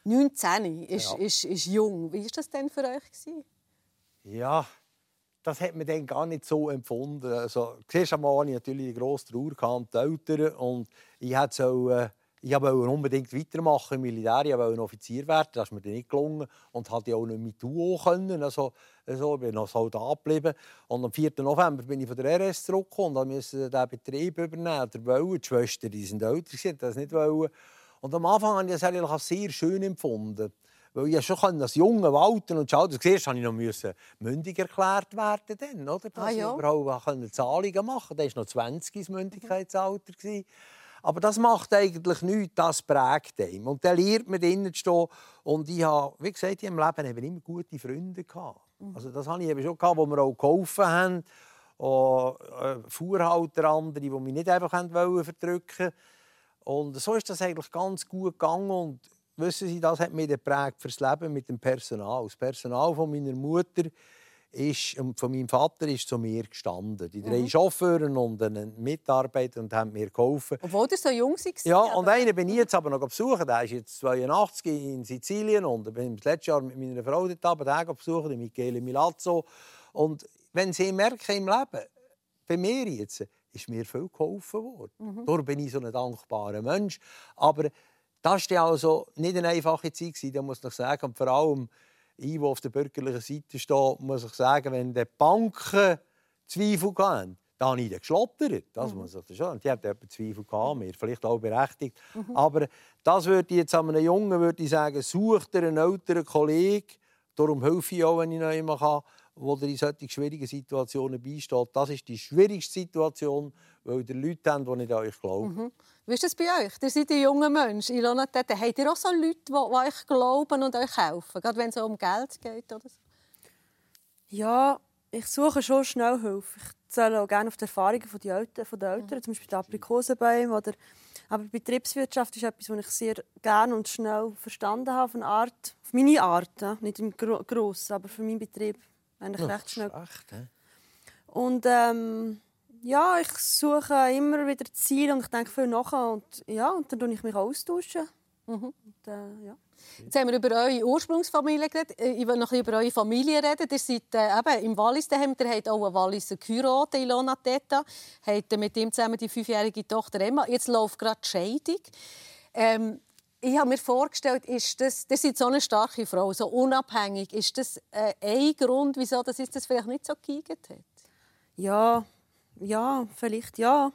19 ist, ja. ist, ist jung. Wie war das denn für euch? Gewesen? Ja, das hat man dann gar nicht so empfunden. Also, zuerst einmal hatte ich natürlich eine grosse Trauer und die Eltern. Und ich wollte so, ich wollte unbedingt weitermachen im Militär. Ich wollte Offizier werden. Das ist mir dann nicht gelungen. Und hatte auch nicht mit Duo können. Also, also, ich bin noch Soldat geblieben. Und am 4. November bin ich von der RS zurückgekommen und musste diesen Betrieb übernehmen. Der wollen. Die Schwestern die sind älter, die das nicht wollen. Und am Anfang habe ich das eigentlich sehr schön empfunden. Weil ich schon als junger Walter und Schalter, zuerst musste ich noch müssen mündig erklärt werden, dann, oder? dass ah, ja. ich überhaupt Zahlungen machen konnte. Das war noch 20 das Mündigkeitsalter. Aber das macht eigentlich nichts, das prägt einem. Und dann lernt man drinnen zu stehen. Und ich habe, wie gesagt, in meinem Leben eben immer gute Freunde gehabt. Mhm. Also das hatte ich eben schon gehabt, wo mir auch geholfen haben. Auch äh, Fuhrhalter, andere, die mich nicht einfach verdrücken wollten. Und so ist das eigentlich ganz gut gegangen. Und wissen Sie, das hat mich geprägt fürs Leben mit dem Personal. Das Personal von meiner Mutter ist, von meinem Vater ist zu mir gestanden. Die drei mhm. Chauffeure und ein Mitarbeiter und haben mir geholfen. Obwohl du so jung warst? Ja, und einen bin ich jetzt aber noch besuchen. Der ist jetzt 82 in Sizilien und ich bin das letzte Jahr mit meiner Frau dort den besuchen, den Michele Milazzo. Und wenn Sie merken im Leben, bei mir jetzt, ist mir viel geholfen worden. Mhm. Darum bin ich so ein dankbarer Mensch. Aber das war also nicht eine einfache Zeit, da muss ich sagen. Und vor allem, ich, der auf der bürgerlichen Seite steht, muss ich sagen, wenn die Banken Zweifel haben, da habe ich geschlottert. Das mhm. muss ich schon. Die haben etwa Zweifel gehabt, mir, vielleicht auch berechtigt. Mhm. Aber das würde ich jetzt einem Jungen würde ich sagen, sucht einen älteren Kollegen, darum helfe ich auch, wenn ich noch immer kann, wo in solchen schwierigen Situationen beisteht. Das ist die schwierigste Situation, weil ihr Leute habt, die nicht an euch glauben. Mhm. Wie ist das bei euch? Ihr seid ein junger Mensch. Ilona, habt ihr auch so Leute, die, euch glauben und euch helfen? Gerade wenn es um Geld geht oder so? Ja, ich suche schon schnell Hilfe. Ich zähle auch gerne auf die Erfahrungen der Eltern, von den Eltern. Mhm. zum Beispiel die Aprikosenbäume oder Aber Betriebswirtschaft ist etwas, was ich sehr gerne und schnell verstanden habe, auf eine Art, auf meine Art, nicht im Gro Grossen, aber für meinen Betrieb eigentlich recht schnell. Echt, he? Und ähm, ja, ich suche immer wieder Ziele und ich denke viel nach und ja, und dann tue ich mich austauschen. Und, äh, ja. Jetzt haben wir über eure Ursprungsfamilie geredet. Äh, Ich will noch ein bisschen über eure Familie reden. Ihr seid äh, eben im Wallis daheim. Ihr habt auch einen Walliser geheiratet, Ilona Teta. Habt mit ihm zusammen die fünfjährige Tochter Emma. Jetzt läuft gerade die Scheidung. Ähm, ich habe mir vorgestellt, ist das, ihr seid so eine starke Frau, so unabhängig. Ist das äh, ein Grund, wieso das, ist das vielleicht nicht so geeignet hat? Ja, ja, vielleicht ja.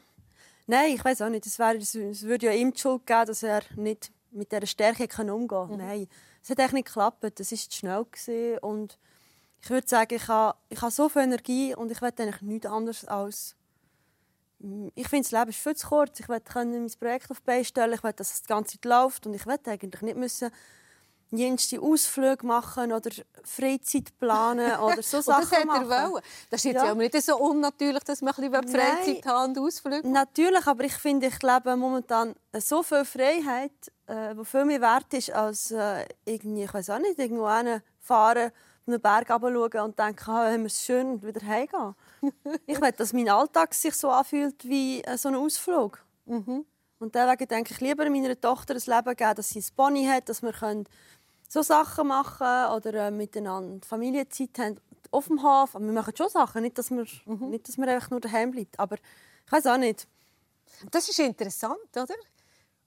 Nein, ich weiß auch nicht. Es, wäre, es würde ja ihm die Schuld geben, dass er nicht mit dieser Stärke kann umgehen kann. Nein, es hat eigentlich nicht geklappt. Es war zu schnell. Gewesen. Und ich würde sagen, ich habe, ich habe so viel Energie und ich will eigentlich nichts anderes als... Ich finde, das Leben ist viel zu kurz. Ich können mein Projekt auf die stellen. Ich will, dass es die ganze Zeit läuft. Und ich will eigentlich nicht müssen jenste Ausflüge machen oder Freizeit planen oder so Sachen das hat er machen. wollen. Das ist jetzt Ja. ja. nicht so unnatürlich, dass man ein bisschen. Freizeit haben und Ausflüge Natürlich, aber ich finde, ich lebe momentan so viel Freiheit, äh, die viel mehr wert ist, als äh, irgendwie, ich weiß auch nicht, irgendwo fahren, einen Berg runterschauen und denken, ah, haben wir es schön und wieder heimgehen. ich will, dass mein Alltag sich so anfühlt wie äh, so ein Ausflug. Und deswegen denke ich lieber meiner Tochter ein Leben geben, dass sie ein Pony hat, dass wir können so Sachen machen oder äh, miteinander Familienzeit haben auf dem Hof. Wir machen schon Sachen, nicht, dass wir, nicht, dass wir einfach nur daheim bleibt. Aber ich weiß auch nicht. Das ist interessant, oder?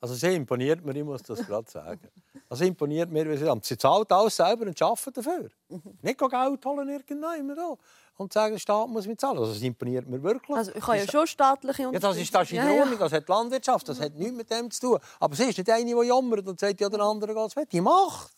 Also sie imponiert mir, ich muss das gerade sagen. Also imponiert mir, wie sie sie zahlt alles selber und arbeitet dafür. Nicht gehen Geld holen irgendjemand da und sagen, der Staat muss mir zahlen. Also das imponiert mir wirklich. Also ich habe ja schon staatliche Ja, das ist, das ist in Ja, ja. Ordnung, das hat die Landwirtschaft, das hat nichts mit dem zu tun. Aber sie ist nicht eine, die jammert und sagt, ja, der andere geht weg. Die macht.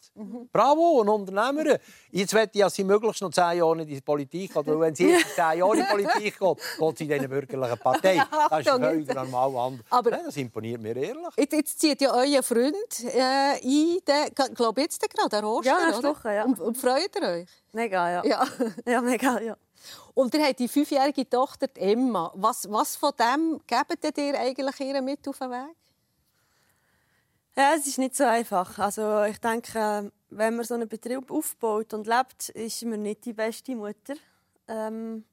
Bravo, eine Unternehmerin. Jetzt möchte ich, dass sie möglichst noch zehn Jahre in die Politik geht. Weil wenn sie jetzt zehn Jahre in die Politik geht, geht sie in eine bürgerlichen Partei. Das ist völlig normal anders. Aber- Nein, das imponiert mir ehrlich. Jetzt, jetzt zieht ja euer Freund äh, ein, ich glaube jetzt gerade, der Roster, Ja, oder? Woche, ja. Und, und freut ihr euch? Mega, ja. Ja. Ja, mega, ja. Und ihr habt die fünfjährige Tochter die Emma. Was, was von dem gebt ihr eigentlich ihr mit auf den Weg? Ja, es ist nicht so einfach. Also ich denke, wenn man so einen Betrieb aufbaut und lebt, ist man nicht die beste Mutter. Ähm,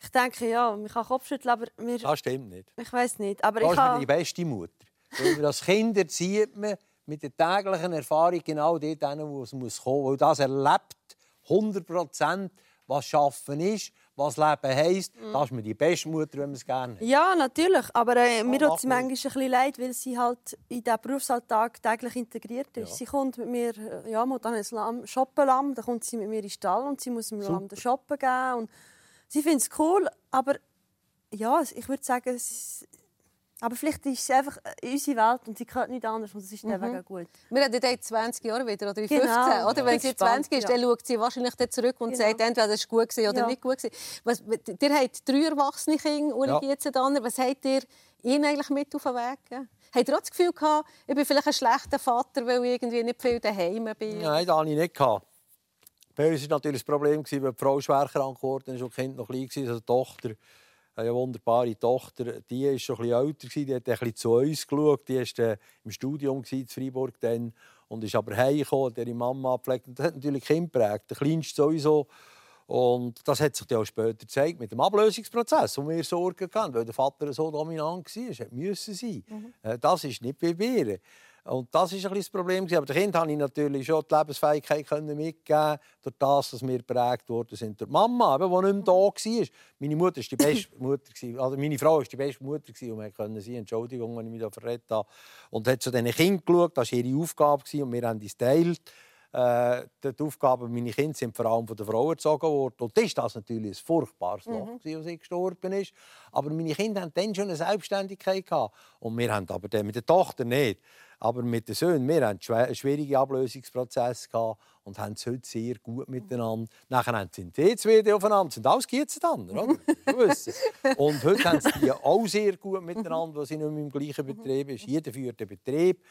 ich denke, ja, man kann Kopfschütteln, aber wir, Das stimmt nicht. ich weiß nicht. Aber Das ich habe, die beste Mutter. Weil als Kind erzieht man mit der täglichen Erfahrung genau dort hin, wo es muss kommen muss. Weil das erlebt 100 Prozent, was Schaffen ist, was Leben heisst. Das ist mir die beste Mutter, wenn man es gerne hat. ja, natürlich. Aber äh, mir Oh, tut sie mach manchmal ein bisschen leid, weil sie halt in diesen Berufsalltag täglich integriert ist. Ja. Sie kommt mit mir, äh, ja, dann ein Lamm, shoppen Lamm, dann kommt sie mit mir in den Stall und sie muss dem Lamm den shoppen geben. Und sie findet es cool, aber ja, ich würde sagen, es, aber vielleicht ist es einfach äh, unsere Welt und sie gehört nicht anders und es ist deswegen gut. Wir haben in 20 Jahren wieder oder in Genau. 15. Oder? Wenn sie gespannt, 20 ist, ja. dann schaut sie wahrscheinlich zurück und Genau. sagt, entweder es war gut oder Ja. nicht gut. gewesen. Was, ihr habt drei erwachsene Kinder, Uli Ja. Gietzendanner. Was habt ihr ihnen eigentlich mit auf den Weg gegeben? Habt ihr auch das Gefühl gehabt, ich bin vielleicht ein schlechter Vater, weil ich irgendwie nicht viel daheim bin? Nein, das hatte ich nicht. gehabt. Bei uns war natürlich das Problem, gewesen, weil die Frau schwer krank geworden ist und das Kind noch klein war. Also die Tochter, eine wunderbare Tochter, die war schon ein bisschen älter, gewesen, die hat ein bisschen zu uns geschaut. Die war äh, im Studium in Freiburg dann, und ist aber heimgekommen, hat ihre Mama abgepflegt. Und das hat natürlich Kind geprägt, der Kleinste sowieso. Und das hat sich dann auch später gezeigt mit dem Ablösungsprozess, wo wir Sorgen hatten, weil der Vater so dominant war. Es musste sein. Äh, Das ist nicht bei mir. Und das war ein bisschen das Problem. Aber den Kind konnte ich natürlich schon die Lebensfähigkeit können mitgeben durch das, dass wir geprägt worden sind. Durch die Mama, die nicht mehr da war. Meine Mutter war die beste Mutter. Also meine Frau war die beste Mutter, die wir können sein Entschuldigung, wenn ich mich da verrät habe. Und hat zu diesen Kindern geschaut. Das war ihre Aufgabe. Und wir haben es geteilt. Äh, die Aufgaben meine Kinder sind vor allem von der Frau erzogen worden. Und das ist das natürlich ein furchtbares Loch, gewesen, als sie gestorben ist. Aber meine Kinder hatten dann schon eine Selbstständigkeit. Gehabt. Und wir haben aber mit der Tochter nicht. Aber mit den Söhnen, wir hatten einen schwierigen Ablösungsprozess gehabt und haben es heute sehr gut miteinander. Nachher sind die zwei aufeinander, sind alles Kieze dann, oder? Und heute haben sie die auch sehr gut miteinander, weil sie nicht mehr im gleichen Betrieb ist. Jeder führt den Betrieb.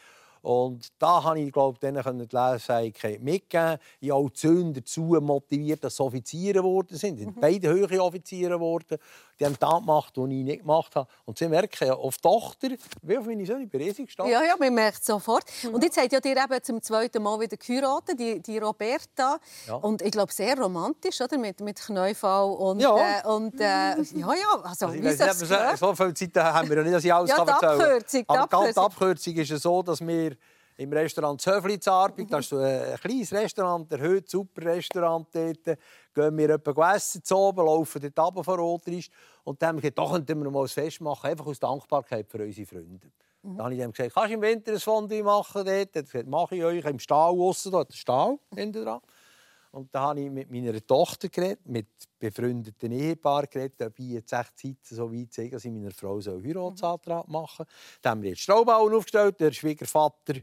Und da habe ich, glaube denen die Lesefähigkeit mitgeben. Ich habe auch die Söhne dazu motiviert, dass sie Offiziere geworden sind. sind beide höhere Offiziere geworden. Die haben das gemacht, was ich nicht gemacht habe. Und sie merken ja auf die Tochter, wie auf meine Söhne, bin riesig gestanden. Ja, ja, man merkt es sofort. Und jetzt habt ihr ja eben zum zweiten Mal wieder geheiratet, die, die Roberta. Ja. Und ich glaube, sehr romantisch, oder? Mit, mit Kneifall und... Ja. Äh, und, äh, ja, ja, also, Also, wie nicht, so, so viel Zeit haben wir ja nicht, dass ich alles Ja, die Abkürzung, die Aber die Abkürzung. Abkürzung ist ja so, dass wir im Restaurant Zöfli zu Arbeit, das ist so ein kleines Restaurant, der super Restaurant dort, gehen wir essen zu oben, laufen dort runter von Rotrisch und dann haben wir gesagt, da könnten wir mal ein Fest machen, einfach aus Dankbarkeit für unsere Freunde. Dann habe ich ihm gesagt, kannst du im Winter ein Fondue machen dort? Er hat gesagt, mache ich euch im Stall aussen, da hat der Stall hinten dran. Und da habe ich mit meiner Tochter geredet, mit befreundeten Ehepaaren geredet, ob ich jetzt echt Zeit so weit sehe, dass ich meiner Frau so einen Heiratsantrag machen soll. Dann haben wir jetzt Straubauen aufgestellt. Der Schwiegervater,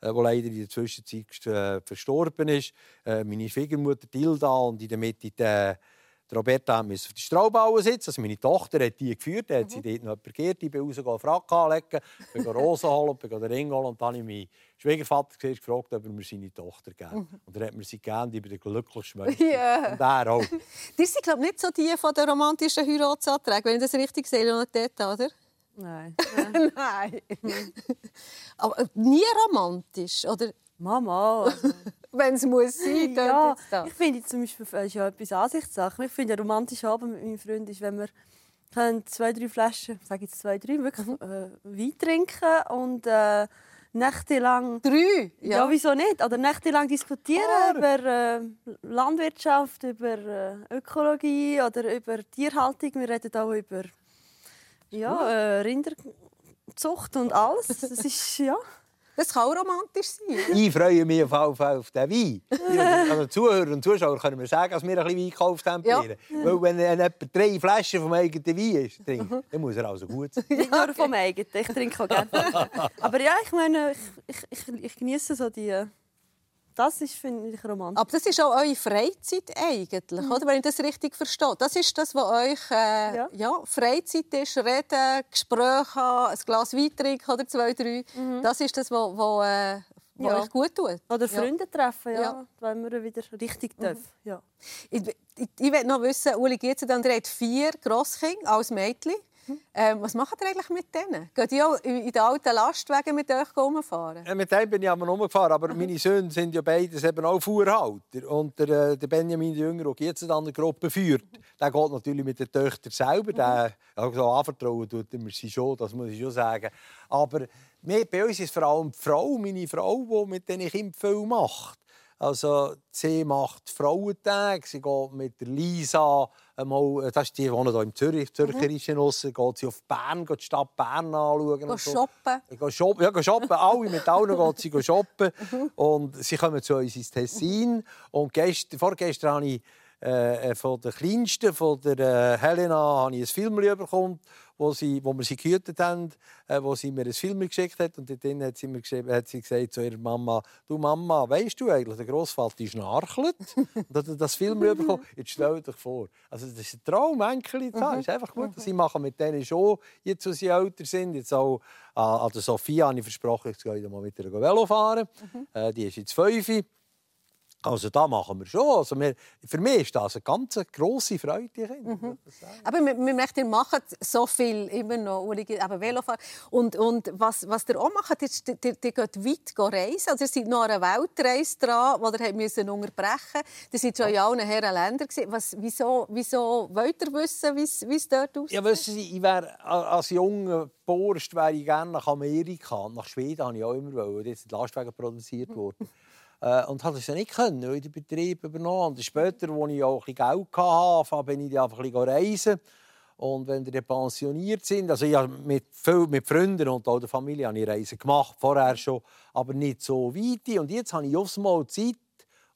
äh, der leider in der Zwischenzeit äh, verstorben ist, äh, meine Schwiegermutter Tilda und in der Mitte der Roberta musste auf die Straubauen sitzen. Also meine Tochter hat die geführt, hat sie dort noch jemanden geirrt. Ich bin rausgegangen, Frack anlegen, bin Rosen holen, bin den Ring holen. Und dann habe ich meinen Schwiegervater gesehen, gefragt, ob er mir seine Tochter geben Und er hat mir sie gegeben, ich bin der glücklichste Mensch. Ja. Und er auch. Die sind, glaube ich, nicht so die von den romantischen Heiratsanträgen, wenn ich das richtig sehe, Leonatetta, oder? Nein. Nein. Aber äh, nie romantisch, oder? Mama. Also, Wenn es muss sein, dann ja, ich finde zum Beispiel das ist ja etwas Ansichtssache. Ich finde, ein romantischer Abend mit meinem Freund ist, wenn wir können zwei, drei Flaschen, sage jetzt zwei, drei, wirklich Mhm. äh, Wein trinken und äh, nächtelang Drei? Ja. wieso nicht? Oder nächtelang diskutieren über äh, Landwirtschaft, über äh, Ökologie oder über Tierhaltung. Wir reden auch über ja, äh, Rinderzucht und alles. Das ist ja. Das kann auch romantisch sein. Ich freue mich auf, auf, auf den Wein. Die- Also die Zuhörer und Zuschauer können mir sagen, dass wir ein bisschen Wein gekauft haben. Ja. Weil wenn jemand drei Flaschen vom eigenen Wein ist, trinkt, dann muss er also gut sein. Nicht nur vom eigenen. Ich trinke auch gerne. Aber ja, ich meine, ich, ich, ich, ich genieße so die. Das ist, finde ich, romantisch. Aber das ist auch eure Freizeit eigentlich, oder? Wenn ich das richtig verstehe. Das ist das, was euch äh, ja. Ja. Freizeit ist. Reden, Gespräche haben, ein Glas Wein trinken oder zwei, drei. Das ist das, was, was, äh, was Ja. euch gut tut. Oder Freunde treffen, ja, Ja. wenn wir wieder richtig dürfen. Ja. Ich, ich, ich will noch wissen, Uli Gietze, dann hat vier Grosskinder als Mädchen. Ähm, was macht ihr eigentlich mit denen? Geht ihr auch in den alten Lastwagen mit euch rumfahren? Ja, mit dem bin ich aber rumgefahren. Aber meine Söhne sind ja beides eben auch Fuhrhalter. Und der, äh, der Benjamin, der Jünger, der jetzt an der Gruppe führt, der geht natürlich mit den Töchtern selber. Der, also anvertrauen tut er mir sie schon, das muss ich schon sagen. Aber bei uns ist vor allem die Frau, meine Frau, die mit denen Kindern viel macht. Also, sie macht Frauentage, sie geht mit der Lisa, einmal, das ist die, die wohnt hier im Zürich, Zürcherischen Russen, geht sie auf Bern, geht die Stadt Bern anschauen. Und so. shoppen? Gehe shoppen. Ja, gehe shoppen. Alle mit allen geht sie shoppen. Und sie kommen zu uns ins Tessin. Und gestern, vorgestern habe ich äh, von der Kleinsten, von der äh, Helena, habe ich ein Film bekommen, wo, sie, wo wir sie gehütet haben, äh, wo sie mir ein Film geschickt hat. Und dort hat sie mir hat sie gesagt zu ihrer Mama, du Mama, weißt du eigentlich, der Grossvater schnarchelt? und hat das Film bekommen. Jetzt stell dir vor. Also das ist ein Traum, Enkel. Das ist einfach gut. Sie machen mit denen schon, jetzt, wo sie älter sind, jetzt auch an an der Sophia habe ich versprochen, ich gehe mal mit ihr Velo fahren. Äh, die ist jetzt fünf. Also da machen wir schon. Also wir, für mich ist das eine ganz grosse Freude. die Kinder. Aber wir, wir möchten, macht so viel immer noch, Uli, aber Velofahren. Und, und was, was ihr auch macht, ist, ihr, ihr, ihr geht weit reisen. Also ihr seid noch an einer Weltreise dran, die ihr müssen unterbrechen musst. Ihr seid schon in allen Herren Ländern. Was, wieso, wieso wollt ihr wissen, wie es- dort aussieht? Ja, wissen Sie, ich wär, als junger Borst wäre ich gerne nach Amerika und nach Schweden habe ich auch immer wollen. Dort sind die Lastwagen produziert worden. Äh, und hatte es ja nicht können, weil ich den Betrieb übernommen Und später, als ich auch ein bisschen Geld hatte, bin ich einfach ein bisschen reisen. Und wenn die pensioniert sind, also habe mit, viel, mit Freunden und auch der Familie habe ich Reisen gemacht, vorher schon, aber nicht so weit. Und jetzt habe ich aufs Mal Zeit,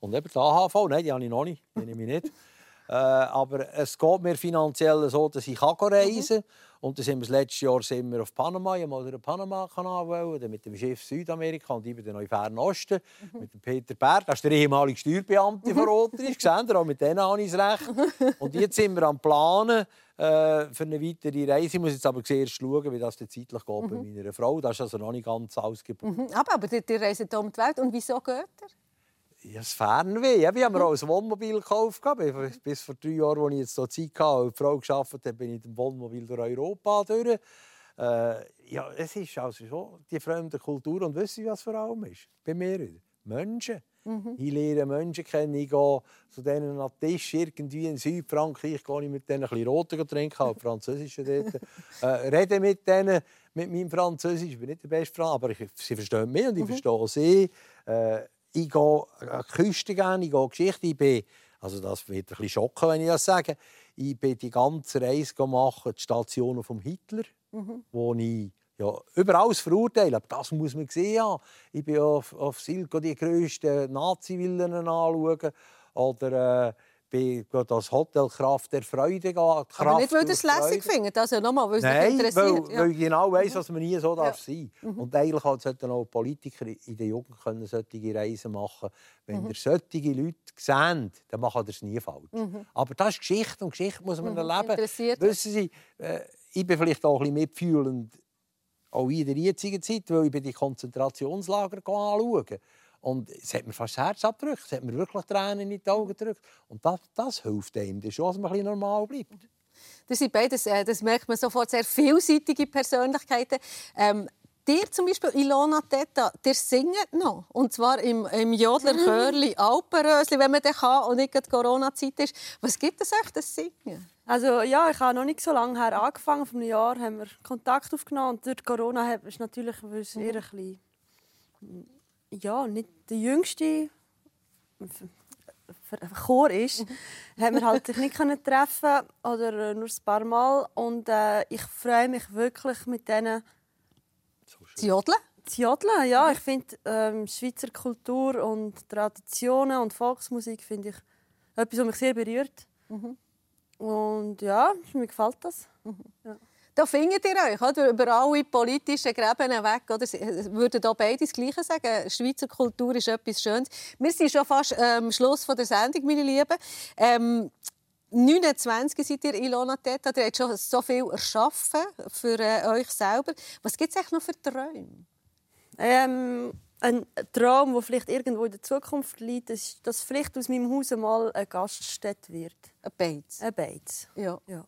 und eben die AHV, nein, die habe ich noch nicht, die nehme ich nicht. Äh, aber es geht mir finanziell so, dass ich kann reisen kann. Und dann sind wir das letzte Jahr sind wir auf Panama, ich wollte den Panama-Kanal wollen, mit dem Schiff Südamerika und noch im Fernen Osten mit dem Peter Bär, das ist der ehemalige Steuerbeamte von Rotrisch, gesehen, auch mit denen habe ich es recht. Und jetzt sind wir am Planen äh, für eine weitere Reise. Ich muss jetzt aber zuerst schauen, wie das zeitlich geht bei meiner Frau. Das ist also noch nicht ganz ausgebucht. Mhm, Aber, aber ihr, ihr reist um die Welt. Und wieso geht ihr? Ja, das Fernweh. Ja, wir haben auch ein Wohnmobil gekauft. Bis vor drei Jahren, als ich jetzt hier Zeit hatte und die Frau gearbeitet habe, bin ich mit dem Wohnmobil durch Europa durch. Äh, ja, es ist also schon die fremde Kultur. Und wissen Sie, was vor allem ist? Bei mir Menschen. Mhm. Ich lerne Menschen kennen. Ich gehe zu denen an den Tisch irgendwie in Südfrankreich, gehe ich mit denen ein bisschen Rote trinken, auch Französische dort. äh, rede mit denen, mit meinem Französisch. Ich bin nicht der beste Französisch, aber ich, sie verstehen mich und ich mhm. verstehe sie. Äh, ich gehe an die Küste gerne, ich gehe Geschichte. Ich bin, also das wird ein bisschen schocken, wenn ich das sage. Ich bin die ganze Reise machen, die Stationen von Hitler, mhm. wo ich ja, über alles verurteilen. Aber das muss man sehen. haben. Ich bin auf, auf Silko die grössten Nazi-Villen anschauen. Oder äh, bin das Hotel Kraft der Freude Kraft Aber nicht, weil ihr es lässig findet, also nochmal, weil es Nein, interessiert. Weil, ja. weil ich genau weiss, dass man nie so darf ja. sein darf. Mhm. Und eigentlich sollten auch Politiker in der Jugend können solche Reisen machen Wenn mhm. ihr solche Leute seht, dann macht ihr es nie falsch. Mhm. Aber das ist Geschichte und Geschichte muss man mhm. erleben. Wissen Sie, äh, ich bin vielleicht auch ein bisschen mitfühlend auch in der jetzigen Zeit, weil ich die Konzentrationslager anschauen. Und es hat mir fast das Herz abgedrückt, es hat mir wirklich Tränen in die Augen gedrückt. Und das, das hilft einem, dass man ein bisschen normal bleibt. Das sind beides, äh, das merkt man sofort, sehr vielseitige Persönlichkeiten. Ähm, dir zum Beispiel, Ilona Teta, der singt noch. Und zwar im, im Jodler-Chörli Alpenrösli, wenn man den kann und nicht Corona-Zeit ist. Was gibt es euch, das Singen? Also ja, ich habe noch nicht so lange her angefangen. Vor einem Jahr haben wir Kontakt aufgenommen und durch Corona ist natürlich weil es eher ein bisschen, ja, nicht der jüngste Chor ist, mhm. haben wir halt sich nicht können treffen oder nur ein paar Mal und äh, ich freue mich wirklich mit denen zu jodeln. Zu jodeln, ja. Ich finde ähm, Schweizer Kultur und Traditionen und Volksmusik finde ich etwas, was mich sehr berührt. Mhm. Und ja, mir gefällt das. Mhm. Ja. Da findet ihr euch oder? über alle politischen Gräben weg. Oder? Würden da beide das Gleiche sagen? Schweizer Kultur ist etwas Schönes. Wir sind schon fast am ähm, Schluss der Sendung, meine Lieben. Ähm, 29 seid ihr, Ilona Teta. Ihr habt schon so viel erschaffen für äh, euch selber. Was gibt es eigentlich noch für Träume? Ähm, ein Traum, der vielleicht irgendwo in der Zukunft liegt, ist, dass vielleicht aus meinem Haus mal eine Gaststätte wird. Ein Beiz? Ein Beiz. Ja. ja.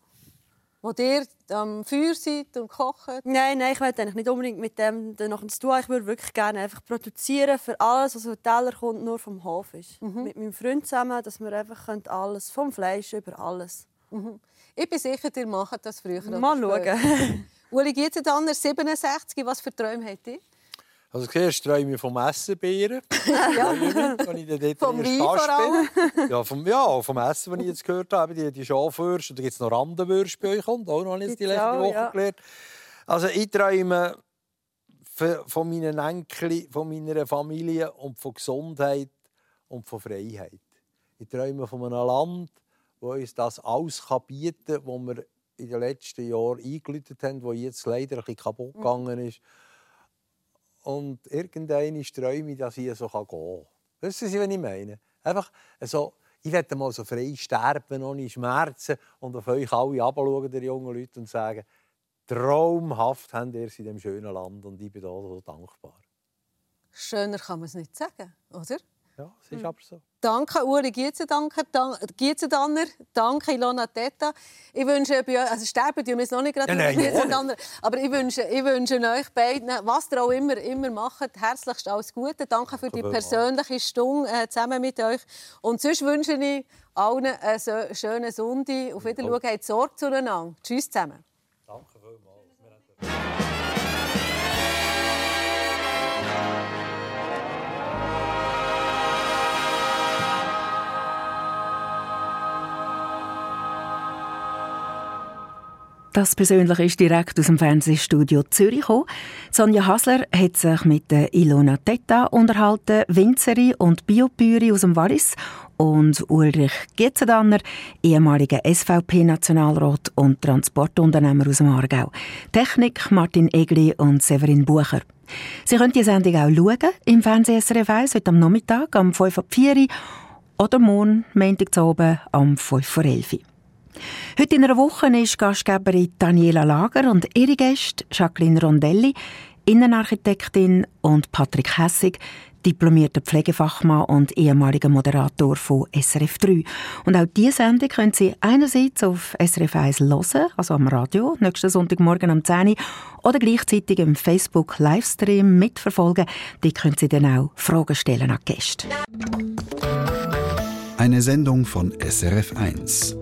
Wo ihr am Feuer seid und kocht? Nein, nein, ich will eigentlich nicht unbedingt mit dem noch zu tun. Ich würde wirklich gerne einfach produzieren für alles, was auf den Teller kommt, nur vom Hof ist. Mhm. Mit meinem Freund zusammen, dass wir einfach alles, vom Fleisch über alles. Mhm. Ich bin sicher, ihr macht das früher Mal schauen. Uli Gietzendanner, 67, was für Träume habt ihr? Also zuerst träume ich vom Essenbären. ja. Wenn ich dort vom Wein vor allem. Ja, vom, ja, vom Essen, das ich jetzt gehört habe. Die, die Schafwürste. Da gibt es noch Randenwürste bei euch. Und auch noch nicht die letzte Woche ja. gelernt. Also ich träume von meinen Enkeln, von meiner Familie und von Gesundheit und von Freiheit. Ich träume von einem Land, das uns das alles bieten kann, was wir in den letzten Jahren eingeläutet haben, das jetzt leider ein bisschen kaputt gegangen ist. Und irgendeine träume dass ich so gehen kann. Wissen Sie, was ich meine? Einfach so, ich werde mal so frei sterben, ohne Schmerzen und auf euch alle herabschauen, die jungen Leute, und sagen, traumhaft habt ihr es in diesem schönen Land und ich bin da so dankbar. Schöner kann man es nicht sagen, oder? Ja, es ist hm. aber so. Danke Uri Gietzendanner, danke Ilona Teta. Ich wünsche euch, also sterben wir noch nicht gerade ja, Gietzendanner, aber ich wünsche, ich wünsche euch beiden, was ihr auch immer, immer macht, herzlichst alles Gute. Danke für die persönliche Stunde äh, zusammen mit euch. Und sonst wünsche ich allen einen schönen Sonntag. Auf Wiedersehen, habt Sorge zueinander. Tschüss zusammen. Danke vielmals. Das Persönliche ist direkt aus dem Fernsehstudio Zürich gekommen. Sonja Hasler hat sich mit Ilona Tetta unterhalten, Winzerin und Biobäuerin aus dem Wallis und Ulrich Gietzendanner, ehemaliger SVP-Nationalrat und Transportunternehmer aus dem Aargau. Technik Martin Egli und Severin Bucher. Sie können die Sendung auch schauen im Fernsehen SRF 1 heute am Nachmittag um 5 Uhr oder morgen, Montag oben, um 5 Uhr. Heute in einer Woche ist Gastgeberin Daniela Lager und ihre Gäste Jacqueline Rondelli, Innenarchitektin und Patrick Hessig, diplomierter Pflegefachmann und ehemaliger Moderator von SRF 3. Und auch diese Sendung können Sie einerseits auf SRF 1 hören, also am Radio, nächsten Sonntagmorgen am 10 Uhr, oder gleichzeitig im Facebook-Livestream mitverfolgen. Die können Sie dann auch Fragen stellen an die Gäste. Eine Sendung von SRF 1.